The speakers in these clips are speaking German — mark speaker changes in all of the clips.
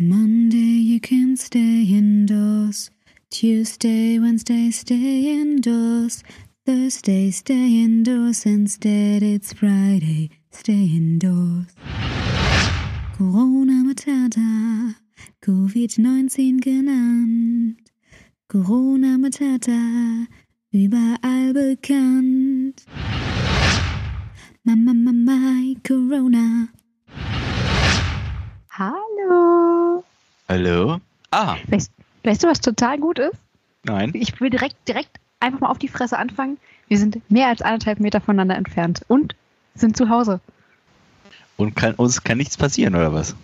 Speaker 1: Monday you can stay indoors. Tuesday, Wednesday, stay indoors. Thursday, stay indoors. Instead, it's Friday, stay indoors. Corona Matata, Covid-19 genannt. Corona Matata, überall bekannt. Mama, Mama, Corona.
Speaker 2: Hallo.
Speaker 3: Hallo? Ah,
Speaker 2: Weißt, weißt du, was total gut ist?
Speaker 3: nein.
Speaker 2: Ich will direkt, direkt einfach mal auf die Fresse anfangen. Wir sind mehr als anderthalb Meter voneinander entfernt und sind zu Hause.
Speaker 3: Und kann, uns kann nichts passieren, oder was?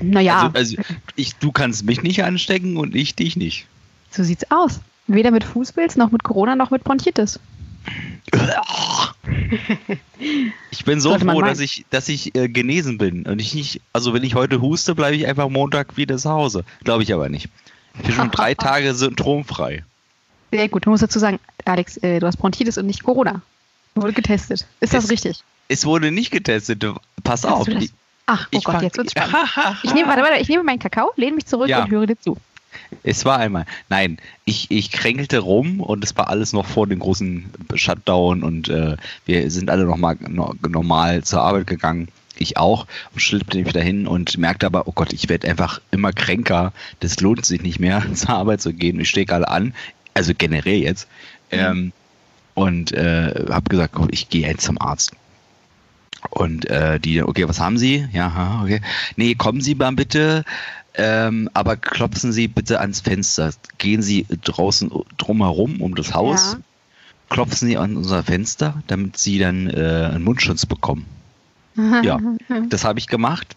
Speaker 2: Naja,
Speaker 3: Also, also ich, du kannst mich nicht anstecken und ich dich nicht.
Speaker 2: so sieht's aus. Weder mit Fußpilz, noch mit Corona, noch mit Bronchitis.
Speaker 3: Ich bin so froh, dass ich, dass ich äh, genesen bin. Und ich nicht, also wenn ich heute huste, bleibe ich einfach Montag wieder zu Hause. Glaube ich aber nicht. Ich bin schon drei Tage symptomfrei.
Speaker 2: Sehr gut. Du musst dazu sagen, Alex, äh, du hast Bronchitis und nicht Corona. Wurde getestet. Ist das
Speaker 3: Es-
Speaker 2: richtig?
Speaker 3: Es wurde nicht getestet. Pass auf.
Speaker 2: Ach, oh Gott, jetzt wird's spannend. Ich nehme, warte, warte, ich nehme meinen Kakao, lehne mich zurück
Speaker 3: Ja.
Speaker 2: und höre dir zu.
Speaker 3: Es war einmal. Nein, ich, ich kränkelte rum und es war alles noch vor dem großen Shutdown und äh, wir sind alle noch mal no, normal zur Arbeit gegangen. Ich auch und schlippte mich dahin und merkte aber, oh Gott, ich werde einfach immer kränker. Das lohnt sich nicht mehr, zur Arbeit zu gehen. Ich stehe alle an, also generell jetzt. Ähm, und äh, habe gesagt, komm, ich gehe jetzt zum Arzt. Und äh, die, okay, was haben Sie? Ja, okay. Nee, kommen Sie mal bitte, ähm, aber klopfen Sie bitte ans Fenster. Gehen Sie draußen drumherum um das Haus,
Speaker 2: Ja.
Speaker 3: klopfen Sie an unser Fenster, damit Sie dann äh, einen Mundschutz bekommen. Ja, das habe ich gemacht.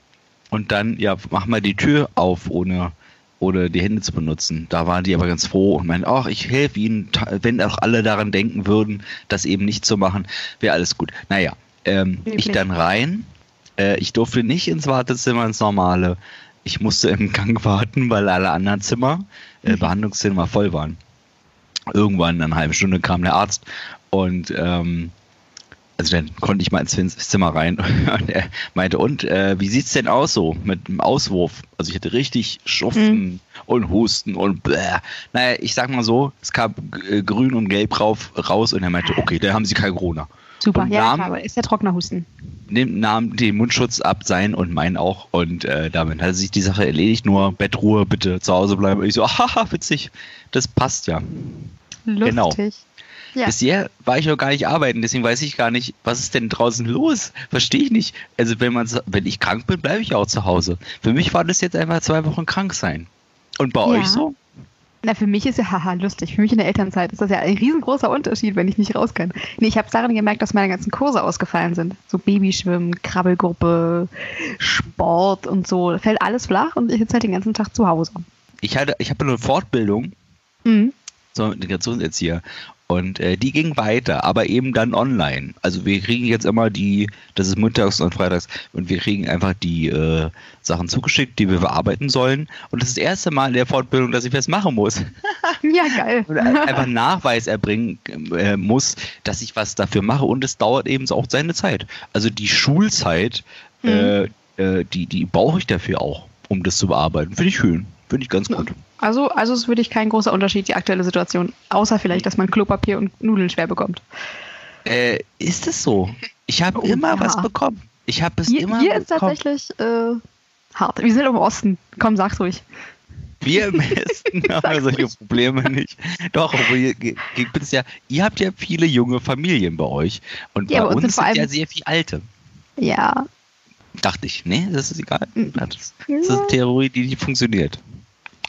Speaker 3: Und dann, ja, mach mal die Tür auf, ohne, ohne die Hände zu benutzen. Da waren die aber ganz froh und meinten, ach, ich helfe Ihnen, wenn auch alle daran denken würden, das eben nicht zu machen, wäre alles gut. Naja, ähm, ich dann rein. Äh, ich durfte nicht ins Wartezimmer, ins normale. Ich musste im Gang warten, weil alle anderen Zimmer, äh, Behandlungszimmer voll waren. Irgendwann, nach einer halben Stunde, kam der Arzt und ähm, also dann konnte ich mal ins Zimmer rein und er meinte, und äh, wie sieht's denn aus so mit dem Auswurf? Also ich hatte richtig Schuften und Husten und bläh. Naja, ich sag mal so, es kam äh, grün und gelb rauf, raus und er meinte, okay, da haben sie kein Corona.
Speaker 2: Super,
Speaker 3: Und
Speaker 2: ja, aber ist ja trockener Husten.
Speaker 3: Nimm, nahm den Mundschutz ab, sein und meinen auch und äh, damit hat sich die Sache erledigt, nur Bettruhe, bitte zu Hause bleiben. Und ich so, haha, witzig, das passt ja. Genau.
Speaker 2: Lustig. Ja.
Speaker 3: Bisher war ich noch gar nicht arbeiten, deswegen weiß ich gar nicht, was ist denn draußen los? Verstehe ich nicht. Also wenn man, wenn ich krank bin, bleibe ich auch zu Hause. Für mich war das jetzt einfach zwei Wochen krank sein. Und bei
Speaker 2: Ja.
Speaker 3: euch so?
Speaker 2: Na, für mich ist ja haha lustig. Für mich in der Elternzeit ist das ja ein riesengroßer Unterschied, wenn ich nicht raus kann. Nee, ich habe daran gemerkt, dass meine ganzen Kurse ausgefallen sind. So Babyschwimmen, Krabbelgruppe, Sport und so. Fällt alles flach und ich sitze halt den ganzen Tag zu Hause.
Speaker 3: Ich hatte, ich habe eine Fortbildung
Speaker 2: Mhm.
Speaker 3: zum Integrationserzieher und äh, die ging weiter, aber eben dann online. Also wir kriegen jetzt immer die, das ist montags und freitags und wir kriegen einfach die äh, Sachen zugeschickt, die wir bearbeiten sollen. Und das ist das erste Mal in der Fortbildung, dass ich was machen muss.
Speaker 2: Ja, geil.
Speaker 3: einfach Nachweis erbringen äh, muss, dass ich was dafür mache und es dauert eben auch seine Zeit. Also die Schulzeit, äh, äh, die, die brauche ich dafür auch, um das zu bearbeiten. Finde ich schön. Finde ich ganz gut.
Speaker 2: Also, also ist wirklich kein großer Unterschied, die aktuelle Situation. Außer vielleicht, dass man Klopapier und Nudeln schwer bekommt.
Speaker 3: Äh, ist es so? Ich habe
Speaker 2: Oh,
Speaker 3: immer
Speaker 2: ja.
Speaker 3: was bekommen. Ich habe es
Speaker 2: Hier,
Speaker 3: immer
Speaker 2: hier ist
Speaker 3: bekommen.
Speaker 2: tatsächlich äh, hart. Wir sind im Osten. Komm, sag's ruhig.
Speaker 3: Wir im Westen haben solche. Probleme nicht. Doch, obwohl ihr, es ja, ihr habt ja viele junge Familien bei euch. Und
Speaker 2: Ja,
Speaker 3: bei
Speaker 2: bei uns
Speaker 3: uns
Speaker 2: sind
Speaker 3: ja sehr viele alte.
Speaker 2: Ja.
Speaker 3: Dachte ich. Nee, das ist egal. Das, das ist eine Theorie, die nicht funktioniert.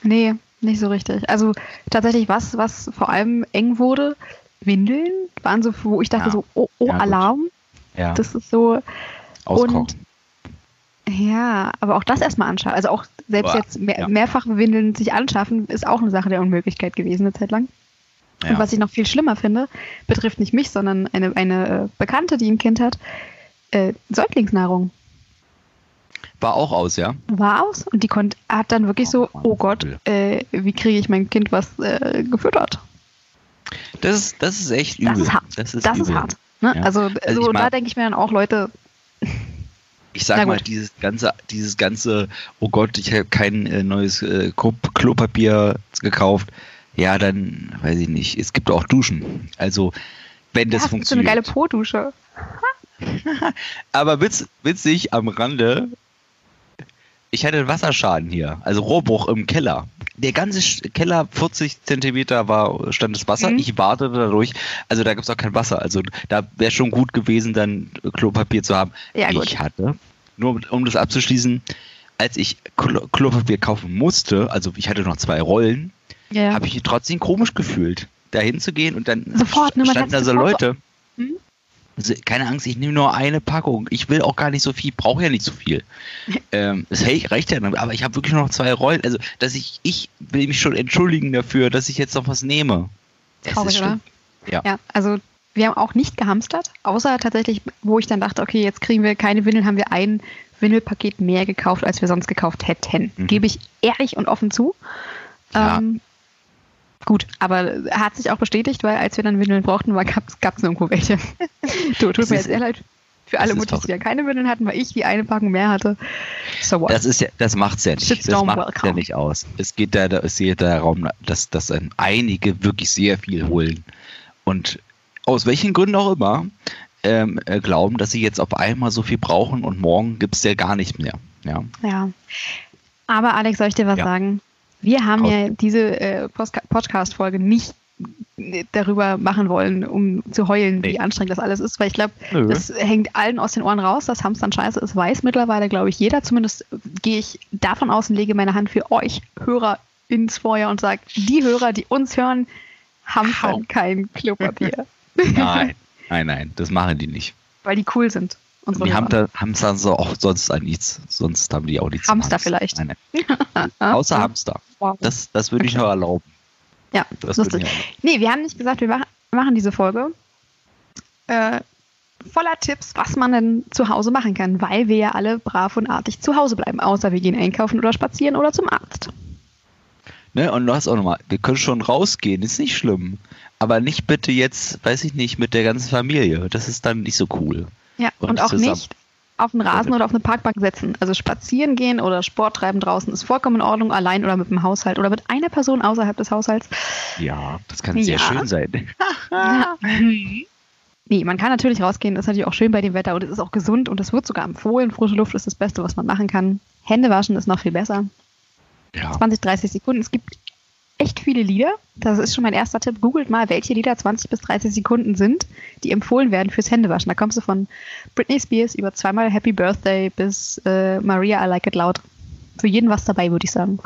Speaker 2: Nee, nicht so richtig. Also tatsächlich was, was vor allem eng wurde, Windeln waren so, wo ich dachte
Speaker 3: Ja.
Speaker 2: so, oh, oh
Speaker 3: Ja, gut.
Speaker 2: Alarm.
Speaker 3: Ja,
Speaker 2: Das ist so,
Speaker 3: auskochen.
Speaker 2: ja, aber auch das erstmal anschauen. Also auch selbst
Speaker 3: Boah,
Speaker 2: jetzt mehr,
Speaker 3: ja.
Speaker 2: mehrfach Windeln sich anschaffen, ist auch eine Sache der Unmöglichkeit gewesen eine Zeit lang. Und
Speaker 3: Ja.
Speaker 2: was ich noch viel schlimmer finde, betrifft nicht mich, sondern eine, eine äh, Bekannte, die ein Kind hat, äh, Säuglingsnahrung
Speaker 3: War auch aus, ja?
Speaker 2: war aus und die konnte, hat dann wirklich so,
Speaker 3: Oh
Speaker 2: Gott, äh, wie kriege ich mein Kind was äh, gefüttert?
Speaker 3: Das ist, das ist echt übel.
Speaker 2: Das ist hart.
Speaker 3: Das ist,
Speaker 2: Das ist hart. Ne?
Speaker 3: Ja.
Speaker 2: Also,
Speaker 3: Also
Speaker 2: so,
Speaker 3: mein-
Speaker 2: da denke ich mir dann auch, Leute,
Speaker 3: Ich sag mal, dieses ganze, dieses ganze, oh Gott, ich habe kein äh, neues äh, Klo- Klopapier gekauft. Ja, dann weiß ich nicht. Es gibt auch Duschen. Also, wenn das
Speaker 2: ja, so eine geile
Speaker 3: funktioniert.
Speaker 2: Po-Dusche.
Speaker 3: Aber witz, witzig am Rande, ich hatte einen Wasserschaden hier, also Rohrbruch im Keller. Der ganze Keller, 40 Zentimeter war, stand das Wasser.
Speaker 2: Mhm.
Speaker 3: Ich wartete dadurch, also da gibt es auch kein Wasser. Also da wäre schon gut gewesen, dann Klopapier zu haben.
Speaker 2: Ja, gut.
Speaker 3: ich hatte, nur um das abzuschließen, als ich Klo Klopapier kaufen musste, also ich hatte noch zwei Rollen,
Speaker 2: Ja.
Speaker 3: habe ich mich trotzdem komisch gefühlt, da hinzugehen und dann
Speaker 2: Sofort, ne,
Speaker 3: standen da so- Leute.
Speaker 2: Hm?
Speaker 3: Also, keine Angst, ich nehme nur eine Packung. Ich will auch gar nicht so viel, brauche ja nicht so viel. ähm, das reicht ja, aber ich habe wirklich nur noch zwei Rollen. Also, dass ich, ich will mich schon entschuldigen dafür, dass ich jetzt noch was nehme. Das
Speaker 2: Traurig,
Speaker 3: ist schlimm. Ja.
Speaker 2: Ja, also wir haben auch nicht gehamstert, außer tatsächlich, wo ich dann dachte, okay, jetzt kriegen wir keine Windeln, haben wir ein Windelpaket mehr gekauft, als wir sonst gekauft hätten.
Speaker 3: Mhm.
Speaker 2: Gebe ich ehrlich und offen zu.
Speaker 3: Ja.
Speaker 2: Ähm, gut, aber hat sich auch bestätigt, weil als wir dann Windeln brauchten, gab es nirgendwo welche. tut
Speaker 3: Das
Speaker 2: mir jetzt sehr leid für alle
Speaker 3: das
Speaker 2: Muttis, die ja keine Windeln hatten, weil ich die eine Packung mehr hatte. So what?
Speaker 3: Das ist ja, das macht's ja nicht. Das
Speaker 2: Shitstorm
Speaker 3: macht ja
Speaker 2: welcome.
Speaker 3: nicht aus. Es geht da, da es geht darum, dass, dass einige wirklich sehr viel holen und aus welchen Gründen auch immer ähm, äh, glauben, dass sie jetzt auf einmal so viel brauchen und morgen gibt's ja gar nicht mehr. Ja.
Speaker 2: Ja. Aber Alex, soll ich dir was
Speaker 3: Ja.
Speaker 2: sagen? Wir haben ja diese äh, Podcast-Folge nicht äh, darüber machen wollen, um zu heulen, wie
Speaker 3: Nee.
Speaker 2: anstrengend das alles ist, weil ich glaube, das hängt allen aus den Ohren raus, dass Hamstern scheiße ist, weiß mittlerweile, glaube ich, jeder. Zumindest gehe ich davon aus und lege meine Hand für euch Hörer ins Feuer und sage, die Hörer, die uns hören, hamstern
Speaker 3: Hau.
Speaker 2: kein Klopapier,
Speaker 3: Nein, nein, nein, das machen die nicht.
Speaker 2: weil die cool sind. Unsere
Speaker 3: Die
Speaker 2: Hörer.
Speaker 3: Hamster, Hamster so auch sonst an nichts. Sonst haben die auch nichts.
Speaker 2: Hamster vielleicht.
Speaker 3: Nein, nein. Außer Hamster.
Speaker 2: Wow.
Speaker 3: Das, das würde ich nur erlauben.
Speaker 2: ja,
Speaker 3: Das
Speaker 2: lustig.
Speaker 3: erlauben.
Speaker 2: Nee, wir haben nicht gesagt, wir mach- machen diese Folge äh, voller Tipps, was man denn zu Hause machen kann, weil wir ja alle brav und artig zu Hause bleiben, außer wir gehen einkaufen oder spazieren oder zum Arzt.
Speaker 3: Ne? Und du hast auch nochmal, wir können schon rausgehen, ist nicht schlimm. Aber nicht bitte jetzt, weiß ich nicht, mit der ganzen Familie. Das ist dann nicht so cool.
Speaker 2: Ja, und,
Speaker 3: Und
Speaker 2: auch
Speaker 3: zusammen.
Speaker 2: nicht auf den Rasen oder auf eine Parkbank setzen. Also spazieren gehen oder Sport treiben draußen ist vollkommen in Ordnung, allein oder mit dem Haushalt oder mit einer Person außerhalb des Haushalts.
Speaker 3: Ja, das kann sehr
Speaker 2: Ja.
Speaker 3: schön sein.
Speaker 2: Ja. Nee, man kann natürlich rausgehen, das ist natürlich auch schön bei dem Wetter und es ist auch gesund und es wird sogar empfohlen. Frische Luft ist das Beste, was man machen kann. Hände waschen ist noch viel besser.
Speaker 3: Ja.
Speaker 2: 20, 30 Sekunden. Es gibt echt viele Lieder. Das ist schon mein erster Tipp. Googelt mal, welche Lieder 20 bis 30 Sekunden sind, die empfohlen werden fürs Händewaschen. Da kommst du von Britney Spears über zweimal Happy Birthday bis äh, Maria I Like It Loud. Für jeden was dabei, würde ich sagen.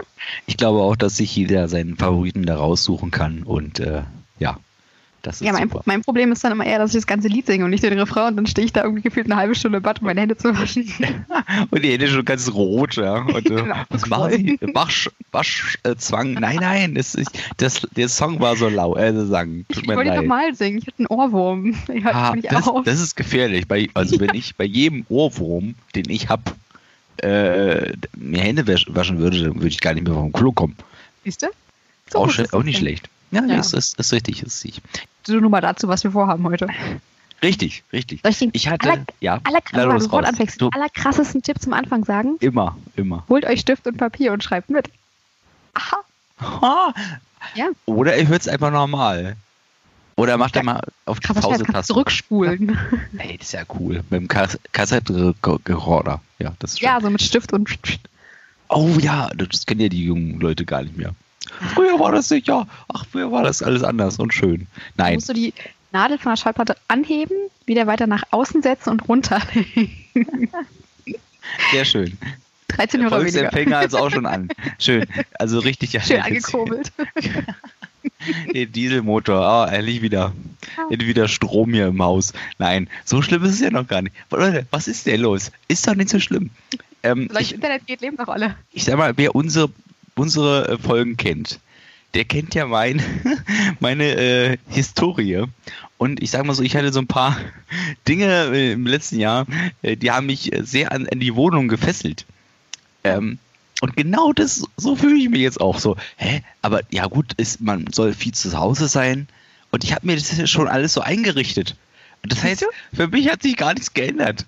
Speaker 3: Ich glaube auch, dass sich jeder seinen Favoriten da raussuchen kann. Und äh, ja,
Speaker 2: Ja, mein, mein Problem ist dann immer eher, dass ich das ganze Lied singe und nicht den Refrain und dann stehe ich da irgendwie gefühlt eine halbe Stunde im Bad, um meine Hände zu waschen.
Speaker 3: Und die Hände schon ganz rot, ja. Und, äh,
Speaker 2: Genau.
Speaker 3: was machen Sie? Wasch, Waschzwang? Nein, nein, das ist, das, der Song war so lau, äh, sagen. Tut
Speaker 2: Ich
Speaker 3: mir
Speaker 2: wollte nochmal singen. Ich hatte einen Ohrwurm. Ich
Speaker 3: Ah, das,
Speaker 2: auf.
Speaker 3: das ist gefährlich. Bei, also wenn ich bei jedem Ohrwurm, den ich habe, äh, mir Hände wasch- waschen würde, dann würde ich gar nicht mehr vom Klo kommen.
Speaker 2: Siehst du?
Speaker 3: auch,
Speaker 2: ist
Speaker 3: auch
Speaker 2: das
Speaker 3: nicht schlecht. Ja,
Speaker 2: Ja.
Speaker 3: Ist, ist, ist richtig, ist richtig.
Speaker 2: So, nur mal dazu, was wir vorhaben heute.
Speaker 3: Richtig, richtig.
Speaker 2: Soll ich den
Speaker 3: Ich hatte,
Speaker 2: aller,
Speaker 3: ja,
Speaker 2: aller, weil
Speaker 3: los, raus.
Speaker 2: anfängst,
Speaker 3: Du,
Speaker 2: den allerkrassesten Tipp zum Anfang sagen?
Speaker 3: immer, immer.
Speaker 2: Holt euch Stift und Papier und schreibt mit. Aha.
Speaker 3: Ha!
Speaker 2: Ja.
Speaker 3: Oder ihr hört es einfach normal. Oder macht ihr mal auf die
Speaker 2: Krass,
Speaker 3: Pause-Taste.
Speaker 2: zurückspulen.
Speaker 3: Ey, das ist ja cool. Mit dem Kas- Kassettenrekorder. Ja, das ist schön.
Speaker 2: Ja, so mit Stift und.
Speaker 3: Oh ja, das kennen ja die jungen Leute gar nicht mehr. Früher war das sicher. Ach, früher war das alles anders und schön. Nein,
Speaker 2: musst du die Nadel von der Schallplatte anheben, wieder weiter nach außen setzen und runter.
Speaker 3: sehr schön.
Speaker 2: 13 Hörer weniger.
Speaker 3: Volksempfänger ist auch schon an. Schön. Also richtig ja.
Speaker 2: Schön angekurbelt.
Speaker 3: Den Dieselmotor. Ah, endlich wieder. Endlich wieder Strom hier im Haus. Nein, so schlimm ist es ja noch gar nicht. Leute, was ist denn los? Ist doch nicht so schlimm. Ähm,
Speaker 2: Solange
Speaker 3: ich,
Speaker 2: Internet geht, leben doch alle.
Speaker 3: ich sag mal, wer unsere, unsere äh, Folgen kennt, der kennt ja mein, meine äh, Historie. Und ich sag mal so, ich hatte so ein paar Dinge äh, im letzten Jahr, äh, die haben mich äh, sehr an, an die Wohnung gefesselt. Ähm, und genau das, so fühle ich mich jetzt auch so. Hä? Aber ja gut, ist, man soll viel zu Hause sein. Und ich habe mir das schon alles so eingerichtet. Und das heißt, für mich hat sich gar nichts geändert.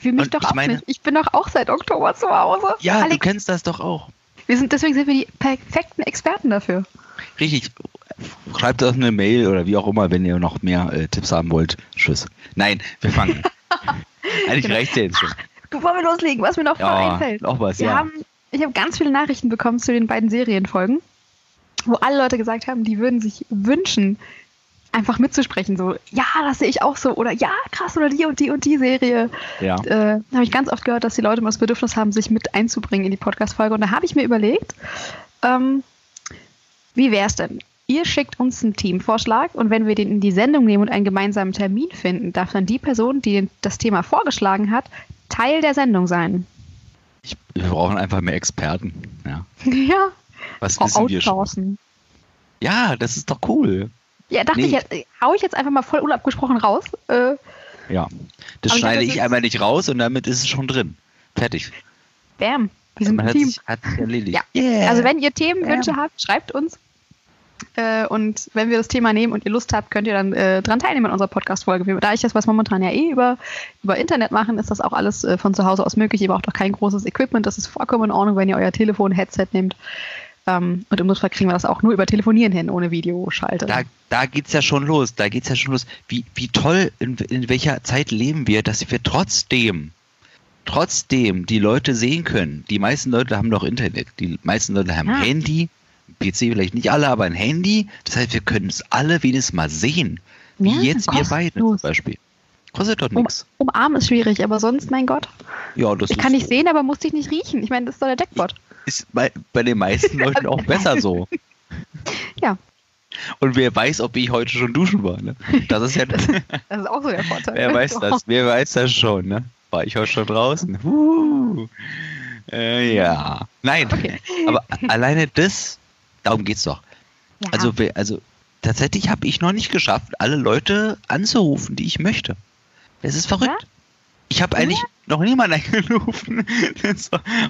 Speaker 2: Für mich
Speaker 3: Und
Speaker 2: doch
Speaker 3: ich
Speaker 2: auch
Speaker 3: meine-
Speaker 2: nicht. Ich bin doch auch seit Oktober zu Hause.
Speaker 3: Ja, du
Speaker 2: Alex,
Speaker 3: kennst das doch auch.
Speaker 2: Wir sind, deswegen sind wir die perfekten Experten dafür.
Speaker 3: Richtig. Schreibt uns eine Mail oder wie auch immer, wenn ihr noch mehr äh, Tipps haben wollt. Tschüss. Nein, wir fangen. Eigentlich
Speaker 2: Genau.
Speaker 3: reicht ja jetzt schon.
Speaker 2: Bevor wir loslegen, was mir noch
Speaker 3: Ja,
Speaker 2: einfällt.
Speaker 3: noch was,
Speaker 2: Wir
Speaker 3: ja.
Speaker 2: haben, ich habe ganz viele Nachrichten bekommen zu den beiden Serienfolgen, wo alle Leute gesagt haben, die würden sich wünschen, einfach mitzusprechen. So, ja, das sehe ich auch so. Oder ja, krass, oder die und die und die Serie.
Speaker 3: Ja.
Speaker 2: Äh, habe ich ganz oft gehört, dass die Leute immer das Bedürfnis haben, sich mit einzubringen in die Podcast-Folge. Und da habe ich mir überlegt, ähm, wie wäre es denn? Ihr schickt uns einen Teamvorschlag und wenn wir den in die Sendung nehmen und einen gemeinsamen Termin finden, darf dann die Person, die das Thema vorgeschlagen hat, Teil der Sendung sein.
Speaker 3: Ich, wir brauchen einfach mehr Experten. Ja.
Speaker 2: Ja,
Speaker 3: Was wissen wir schon? Ja, das ist doch cool.
Speaker 2: Ja, dachte
Speaker 3: Nee.
Speaker 2: ich hau ich jetzt einfach mal voll unabgesprochen raus. Äh,
Speaker 3: Ja. Das
Speaker 2: ich
Speaker 3: schneide ich
Speaker 2: ist-
Speaker 3: einmal nicht raus und damit ist es schon drin. Fertig.
Speaker 2: bam, wir sind ein Team.
Speaker 3: sich, hat sich erledigt.
Speaker 2: Ja.
Speaker 3: Yeah.
Speaker 2: Also wenn ihr Themenwünsche habt, schreibt uns. Äh, und wenn wir das Thema nehmen und ihr Lust habt, könnt ihr dann äh, dran teilnehmen in unserer Podcast-Folge. Da ich das was momentan ja eh über, über Internet machen, ist das auch alles äh, von zu Hause aus möglich. Ihr braucht auch kein großes Equipment. Das ist vollkommen in Ordnung, wenn ihr euer Telefon, Headset nehmt. Ähm, und im Notfall kriegen wir das auch nur über Telefonieren hin, ohne Videoschalte.
Speaker 3: da, da geht's ja schon los. Da geht's ja schon los. Wie, wie toll, in, in welcher Zeit leben wir, dass wir trotzdem, trotzdem die Leute sehen können. Die meisten Leute haben doch Internet. Die meisten Leute haben
Speaker 2: Ja.
Speaker 3: Handy. PC vielleicht nicht alle, aber ein Handy. Das heißt, wir können es alle wenigstens mal sehen. Wie
Speaker 2: Ja,
Speaker 3: jetzt wir beide zum. Beispiel. Kostet doch
Speaker 2: Um,
Speaker 3: nichts.
Speaker 2: umarmen ist schwierig, aber sonst, mein Gott.
Speaker 3: Ja, das
Speaker 2: Ich kann nicht sehen, aber muss dich nicht riechen. Ich meine, das ist doch der Jackpot.
Speaker 3: Ist bei, bei den meisten Leuten auch besser so.
Speaker 2: Ja.
Speaker 3: Und wer weiß, ob ich heute schon duschen war. Ne? Das ist ja.
Speaker 2: Das ist auch so der Vorteil.
Speaker 3: Wer weiß
Speaker 2: Doch.
Speaker 3: das? Wer weiß das schon, ne? War ich heute schon draußen? Uh. Äh, ja. Nein,
Speaker 2: Okay.
Speaker 3: aber alleine das, darum geht's doch.
Speaker 2: Ja.
Speaker 3: Also, also tatsächlich habe ich noch nicht geschafft, alle Leute anzurufen, die ich möchte. Das ist verrückt.
Speaker 2: Ja?
Speaker 3: Ich habe eigentlich noch niemanden angerufen,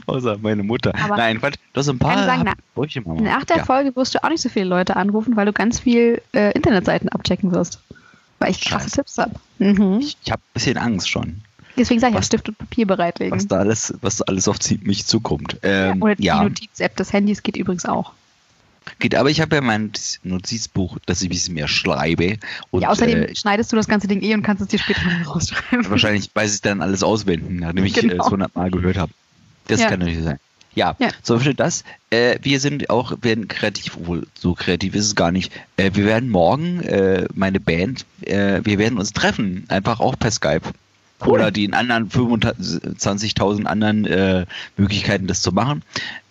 Speaker 3: außer meine Mutter.
Speaker 2: Aber
Speaker 3: Nein, Quatsch, du hast ein paar.
Speaker 2: sagen, na-
Speaker 3: bräuchte ich mal.
Speaker 2: Nach der
Speaker 3: ja.
Speaker 2: Folge wirst du auch nicht so viele Leute anrufen, weil du ganz viel äh, Internetseiten abchecken wirst. Weil ich krasse
Speaker 3: Scheiße.
Speaker 2: Tipps habe. Mhm.
Speaker 3: Ich, ich habe ein bisschen Angst schon,
Speaker 2: Deswegen sage ich ja
Speaker 3: Was-
Speaker 2: Stift und Papier bereitlegen.
Speaker 3: was da alles, was da alles auf mich zukommt. Ähm,
Speaker 2: Oder die
Speaker 3: ja.
Speaker 2: Notiz-App des Handys geht übrigens auch.
Speaker 3: Geht, aber ich habe ja mein Notizbuch, das ich ein bisschen mehr schreibe. Und
Speaker 2: ja, außerdem
Speaker 3: äh,
Speaker 2: schneidest du das ganze Ding eh und kannst es dir später mal rausschreiben.
Speaker 3: wahrscheinlich weiß ich dann alles auswenden, nachdem ich
Speaker 2: Genau.
Speaker 3: es 100 Mal gehört habe. Das
Speaker 2: Ja.
Speaker 3: kann natürlich sein. Ja,
Speaker 2: Ja.
Speaker 3: so viel das. Äh, wir sind auch, werden kreativ, obwohl so kreativ ist es gar nicht. Äh, wir werden morgen, äh, meine Band, äh, wir werden uns treffen, einfach auch per Skype.
Speaker 2: Cool.
Speaker 3: Oder die in anderen 25.000 anderen äh, Möglichkeiten, das zu machen.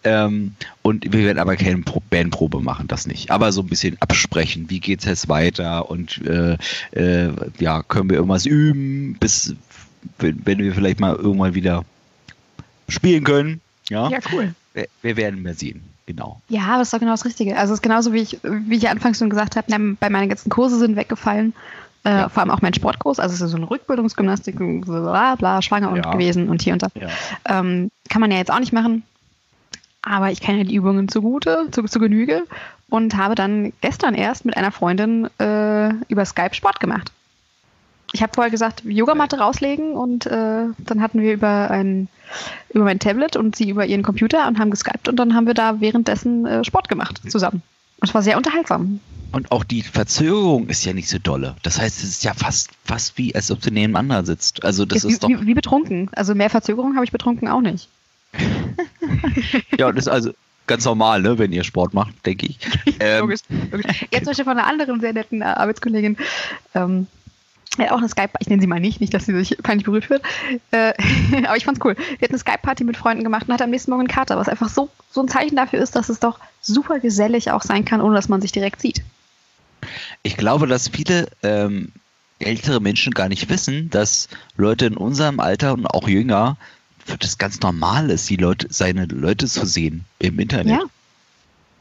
Speaker 3: Ähm, und wir werden aber keine Pro Bandprobe machen, das nicht. Aber so ein bisschen absprechen, wie geht's jetzt weiter und äh, äh, ja, können wir irgendwas üben, bis wenn, wenn wir vielleicht mal irgendwann wieder spielen können. Ja,
Speaker 2: Ja, cool.
Speaker 3: wir, wir werden mehr sehen. Genau.
Speaker 2: Ja, aber das ist doch genau das Richtige. Also es ist genauso, wie ich, wie ich ja anfangs schon gesagt habe, bei meinen ganzen Kurse sind weggefallen. Äh,
Speaker 3: Ja.
Speaker 2: Vor allem auch mein Sportkurs, also es ist so eine Rückbildungsgymnastik, bla bla, schwanger und
Speaker 3: Ja.
Speaker 2: gewesen und hier und da.
Speaker 3: Ja.
Speaker 2: Ähm, kann man ja jetzt auch nicht machen. Aber ich kenne die Übungen zugute, zu, zu Genüge und habe dann gestern erst mit einer Freundin äh, über Skype Sport gemacht. Ich habe vorher gesagt, Yogamatte rauslegen und äh, dann hatten wir über ein über mein Tablet und sie über ihren Computer und haben geskypt und dann haben wir da währenddessen äh, Sport gemacht zusammen. Und es war sehr unterhaltsam.
Speaker 3: Und auch die Verzögerung ist ja nicht so dolle. Das heißt, es ist ja fast, fast wie, als ob du nebeneinander sitzt. Also das
Speaker 2: wie,
Speaker 3: ist doch.
Speaker 2: wie, wie betrunken. Also mehr Verzögerung habe ich betrunken auch nicht.
Speaker 3: Ja, das ist also ganz normal, ne, wenn ihr Sport macht, denke ich. Ähm,
Speaker 2: Logisch, logisch. Jetzt zum Beispiel von einer anderen sehr netten äh, Arbeitskollegin. Ähm, er hat auch eine Skype, ich nenne sie mal nicht, nicht, dass sie sich peinlich berührt wird. Äh, aber ich fand's cool. Sie hat eine Skype-Party mit Freunden gemacht und hat am nächsten Morgen einen Kater, was einfach so, so ein Zeichen dafür ist, dass es doch super gesellig auch sein kann, ohne dass man sich direkt sieht.
Speaker 3: Ich glaube, dass viele ähm, ältere Menschen gar nicht wissen, dass Leute in unserem Alter und auch jünger für das ganz normal ist, die Leute, seine Leute zu sehen im Internet.
Speaker 2: Ja.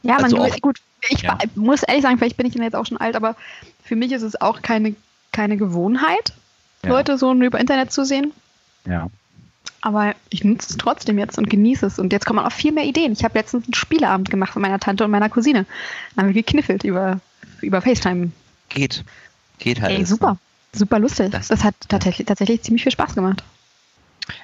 Speaker 2: Ja, man
Speaker 3: Also
Speaker 2: gewöhnt-
Speaker 3: auch-
Speaker 2: gut. Ich
Speaker 3: Ja.
Speaker 2: muss ehrlich sagen, vielleicht bin ich jetzt auch schon alt, aber für mich ist es auch keine, keine Gewohnheit,
Speaker 3: Ja.
Speaker 2: Leute so nur über Internet zu sehen.
Speaker 3: Ja.
Speaker 2: Aber ich nutze es trotzdem jetzt und genieße es. Und jetzt kommen auch viel mehr Ideen. Ich habe letztens einen Spieleabend gemacht mit meiner Tante und meiner Cousine. Da haben wir gekniffelt über, über FaceTime.
Speaker 3: Geht. Geht halt.
Speaker 2: Ey, super. Super lustig.
Speaker 3: Das-
Speaker 2: Das, hat tatsächlich, tatsächlich ziemlich viel Spaß gemacht.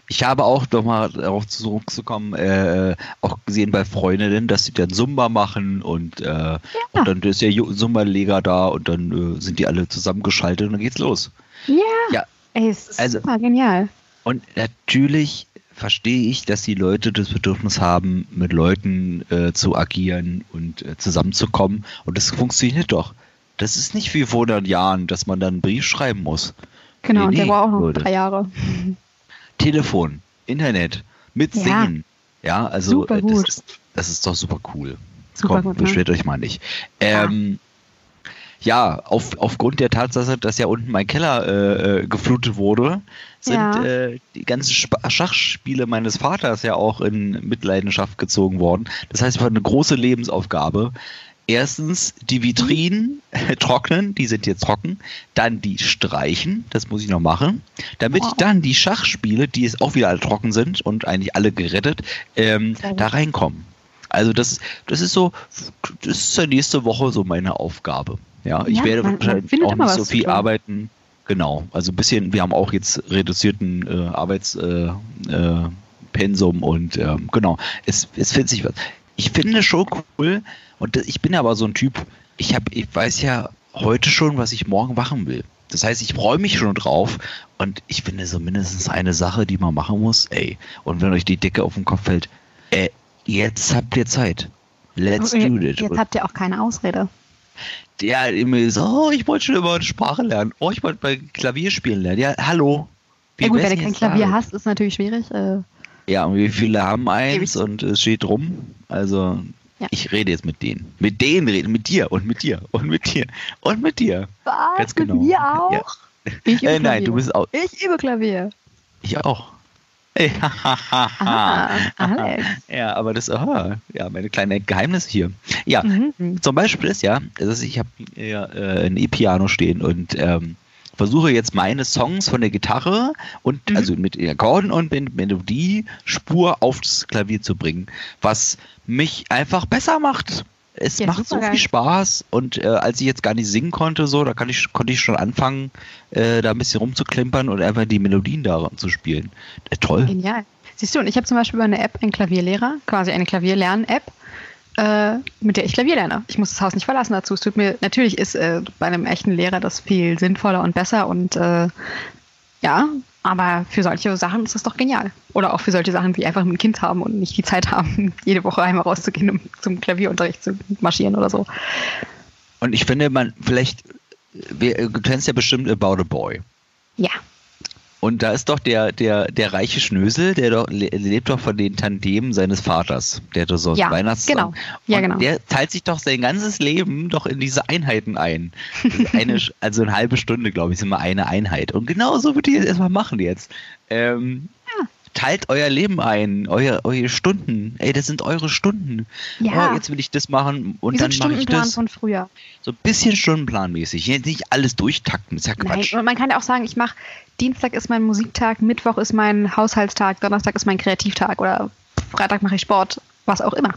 Speaker 3: Ich habe auch noch mal darauf zurückzukommen, äh, auch gesehen bei Freundinnen, dass sie dann Zumba machen und, äh, und dann ist der Zumba-Leger da und dann äh, sind die alle zusammengeschaltet und dann geht's los.
Speaker 2: Ja.
Speaker 3: Ja.
Speaker 2: Ey, ist
Speaker 3: Also-
Speaker 2: super genial.
Speaker 3: Und natürlich verstehe ich, dass die Leute das Bedürfnis haben, mit Leuten äh, zu agieren und äh, zusammenzukommen. Und das funktioniert doch. Das ist nicht wie vor 100 Jahren, dass man dann einen Brief schreiben muss.
Speaker 2: Genau,
Speaker 3: Nee,
Speaker 2: und der
Speaker 3: nee,
Speaker 2: war auch noch
Speaker 3: Leute.
Speaker 2: drei Jahre.
Speaker 3: Telefon, Internet, mit
Speaker 2: Ja.
Speaker 3: Singen. Ja, also äh, das, ist, das ist doch super cool.
Speaker 2: Super
Speaker 3: Komm,
Speaker 2: gut, ne?
Speaker 3: beschwert euch mal nicht. Ähm, ja, auf, aufgrund der Tatsache, dass ja unten mein Keller äh, äh, geflutet wurde, sind
Speaker 2: Ja.
Speaker 3: äh, die ganzen Sp Schachspiele meines Vaters ja auch in Mitleidenschaft gezogen worden. Das heißt, es war eine große Lebensaufgabe. Erstens die Vitrinen trocknen, die sind jetzt trocken. Dann die streichen, das muss ich noch machen. Damit
Speaker 2: Wow.
Speaker 3: dann die Schachspiele, die jetzt auch wieder alle trocken sind und eigentlich alle gerettet, ähm, da reinkommen. Also das, das ist so, das ist ja nächste Woche so meine Aufgabe. Ja, ich
Speaker 2: Ja,
Speaker 3: werde
Speaker 2: man- man
Speaker 3: wahrscheinlich
Speaker 2: findet
Speaker 3: auch nicht so viel arbeiten. Genau, also ein bisschen, wir haben auch jetzt reduzierten äh, Arbeitspensum äh, äh, und ähm, genau, es, es findet sich was. Ich finde schon cool und ich bin aber so ein Typ, ich habe, ich weiß ja heute schon, was ich morgen machen will. Das heißt, ich freue mich schon drauf und ich finde so mindestens eine Sache, die man machen muss, ey. Und wenn euch die Decke auf den Kopf fällt, äh, jetzt habt ihr Zeit. Let's do it.
Speaker 2: Jetzt habt ihr auch keine Ausrede.
Speaker 3: Ja, immer so, oh, ich wollte schon immer eine Sprache lernen. Oh, ich wollte bei Klavier spielen lernen. Ja, hallo. Wie
Speaker 2: Ja gut, wenn du kein Klavier
Speaker 3: damit?
Speaker 2: hast, ist natürlich schwierig. Äh,
Speaker 3: Ja, und wie viele haben eins und es steht rum? Also,
Speaker 2: Ja.
Speaker 3: ich rede jetzt mit denen. Mit denen rede, mit dir und mit dir und mit dir und mit dir.
Speaker 2: was?
Speaker 3: Ganz genau.
Speaker 2: Mit mir auch?
Speaker 3: Ja.
Speaker 2: Ich übe
Speaker 3: Äh, nein,
Speaker 2: Klavier.
Speaker 3: du bist auch.
Speaker 2: Ich übe Klavier.
Speaker 3: Ich auch. Ey,
Speaker 2: Ah, Alex.
Speaker 3: ja, aber das, aha, ja, meine kleine Geheimnis hier. Ja,
Speaker 2: Mhm.
Speaker 3: Zum Beispiel ist ja, also ich habe ja äh, ein E-Piano stehen und ähm, versuche jetzt meine Songs von der Gitarre und
Speaker 2: Mhm.
Speaker 3: also mit Akkorden und mit Melodie Spur aufs Klavier zu bringen, was mich einfach besser macht. Es
Speaker 2: Ja,
Speaker 3: macht so viel Spaß und äh, als ich jetzt gar nicht singen konnte, so, da kann ich, konnte ich schon anfangen, äh, da ein bisschen rumzuklimpern und einfach die Melodien daran zu spielen. Äh, toll.
Speaker 2: Genial. Siehst du, und ich habe zum Beispiel über eine App einen Klavierlehrer, quasi eine Klavierlern-App, äh, mit der ich Klavier lerne. Ich muss das Haus nicht verlassen dazu. Es tut mir, natürlich ist äh, bei einem echten Lehrer das viel sinnvoller und besser und äh, ja, aber für solche Sachen ist das doch genial. Oder auch für solche Sachen wie einfach ein Kind haben und nicht die Zeit haben, jede Woche einmal rauszugehen, um zum Klavierunterricht zu marschieren oder so.
Speaker 3: Und ich finde, man, vielleicht, wir, du kennst ja bestimmt About a Boy.
Speaker 2: Ja.
Speaker 3: Und da ist doch der, der, der reiche Schnösel, der doch, le- lebt doch von den Tandemen seines Vaters. Der doch so
Speaker 2: Ja,
Speaker 3: Weihnachts
Speaker 2: genau. Ja, genau.
Speaker 3: Der teilt sich doch sein ganzes Leben doch in diese Einheiten ein. Eine, also eine halbe Stunde, glaube ich, ist immer eine Einheit. Und genau so würde ich das erstmal machen jetzt. Ähm, Teilt euer Leben ein, euer, eure Stunden. Ey, das sind eure Stunden.
Speaker 2: Ja.
Speaker 3: Oh, jetzt will ich das machen und
Speaker 2: Wie
Speaker 3: dann mache ich
Speaker 2: Stundenplan
Speaker 3: das.
Speaker 2: von früher.
Speaker 3: So ein bisschen stundenplanmäßig. Jetzt nicht alles durchtakten, ist ja
Speaker 2: Nein,
Speaker 3: Quatsch.
Speaker 2: und man kann ja auch sagen, ich mache Dienstag ist mein Musiktag, Mittwoch ist mein Haushaltstag, Donnerstag ist mein Kreativtag oder Freitag mache ich Sport, was auch immer.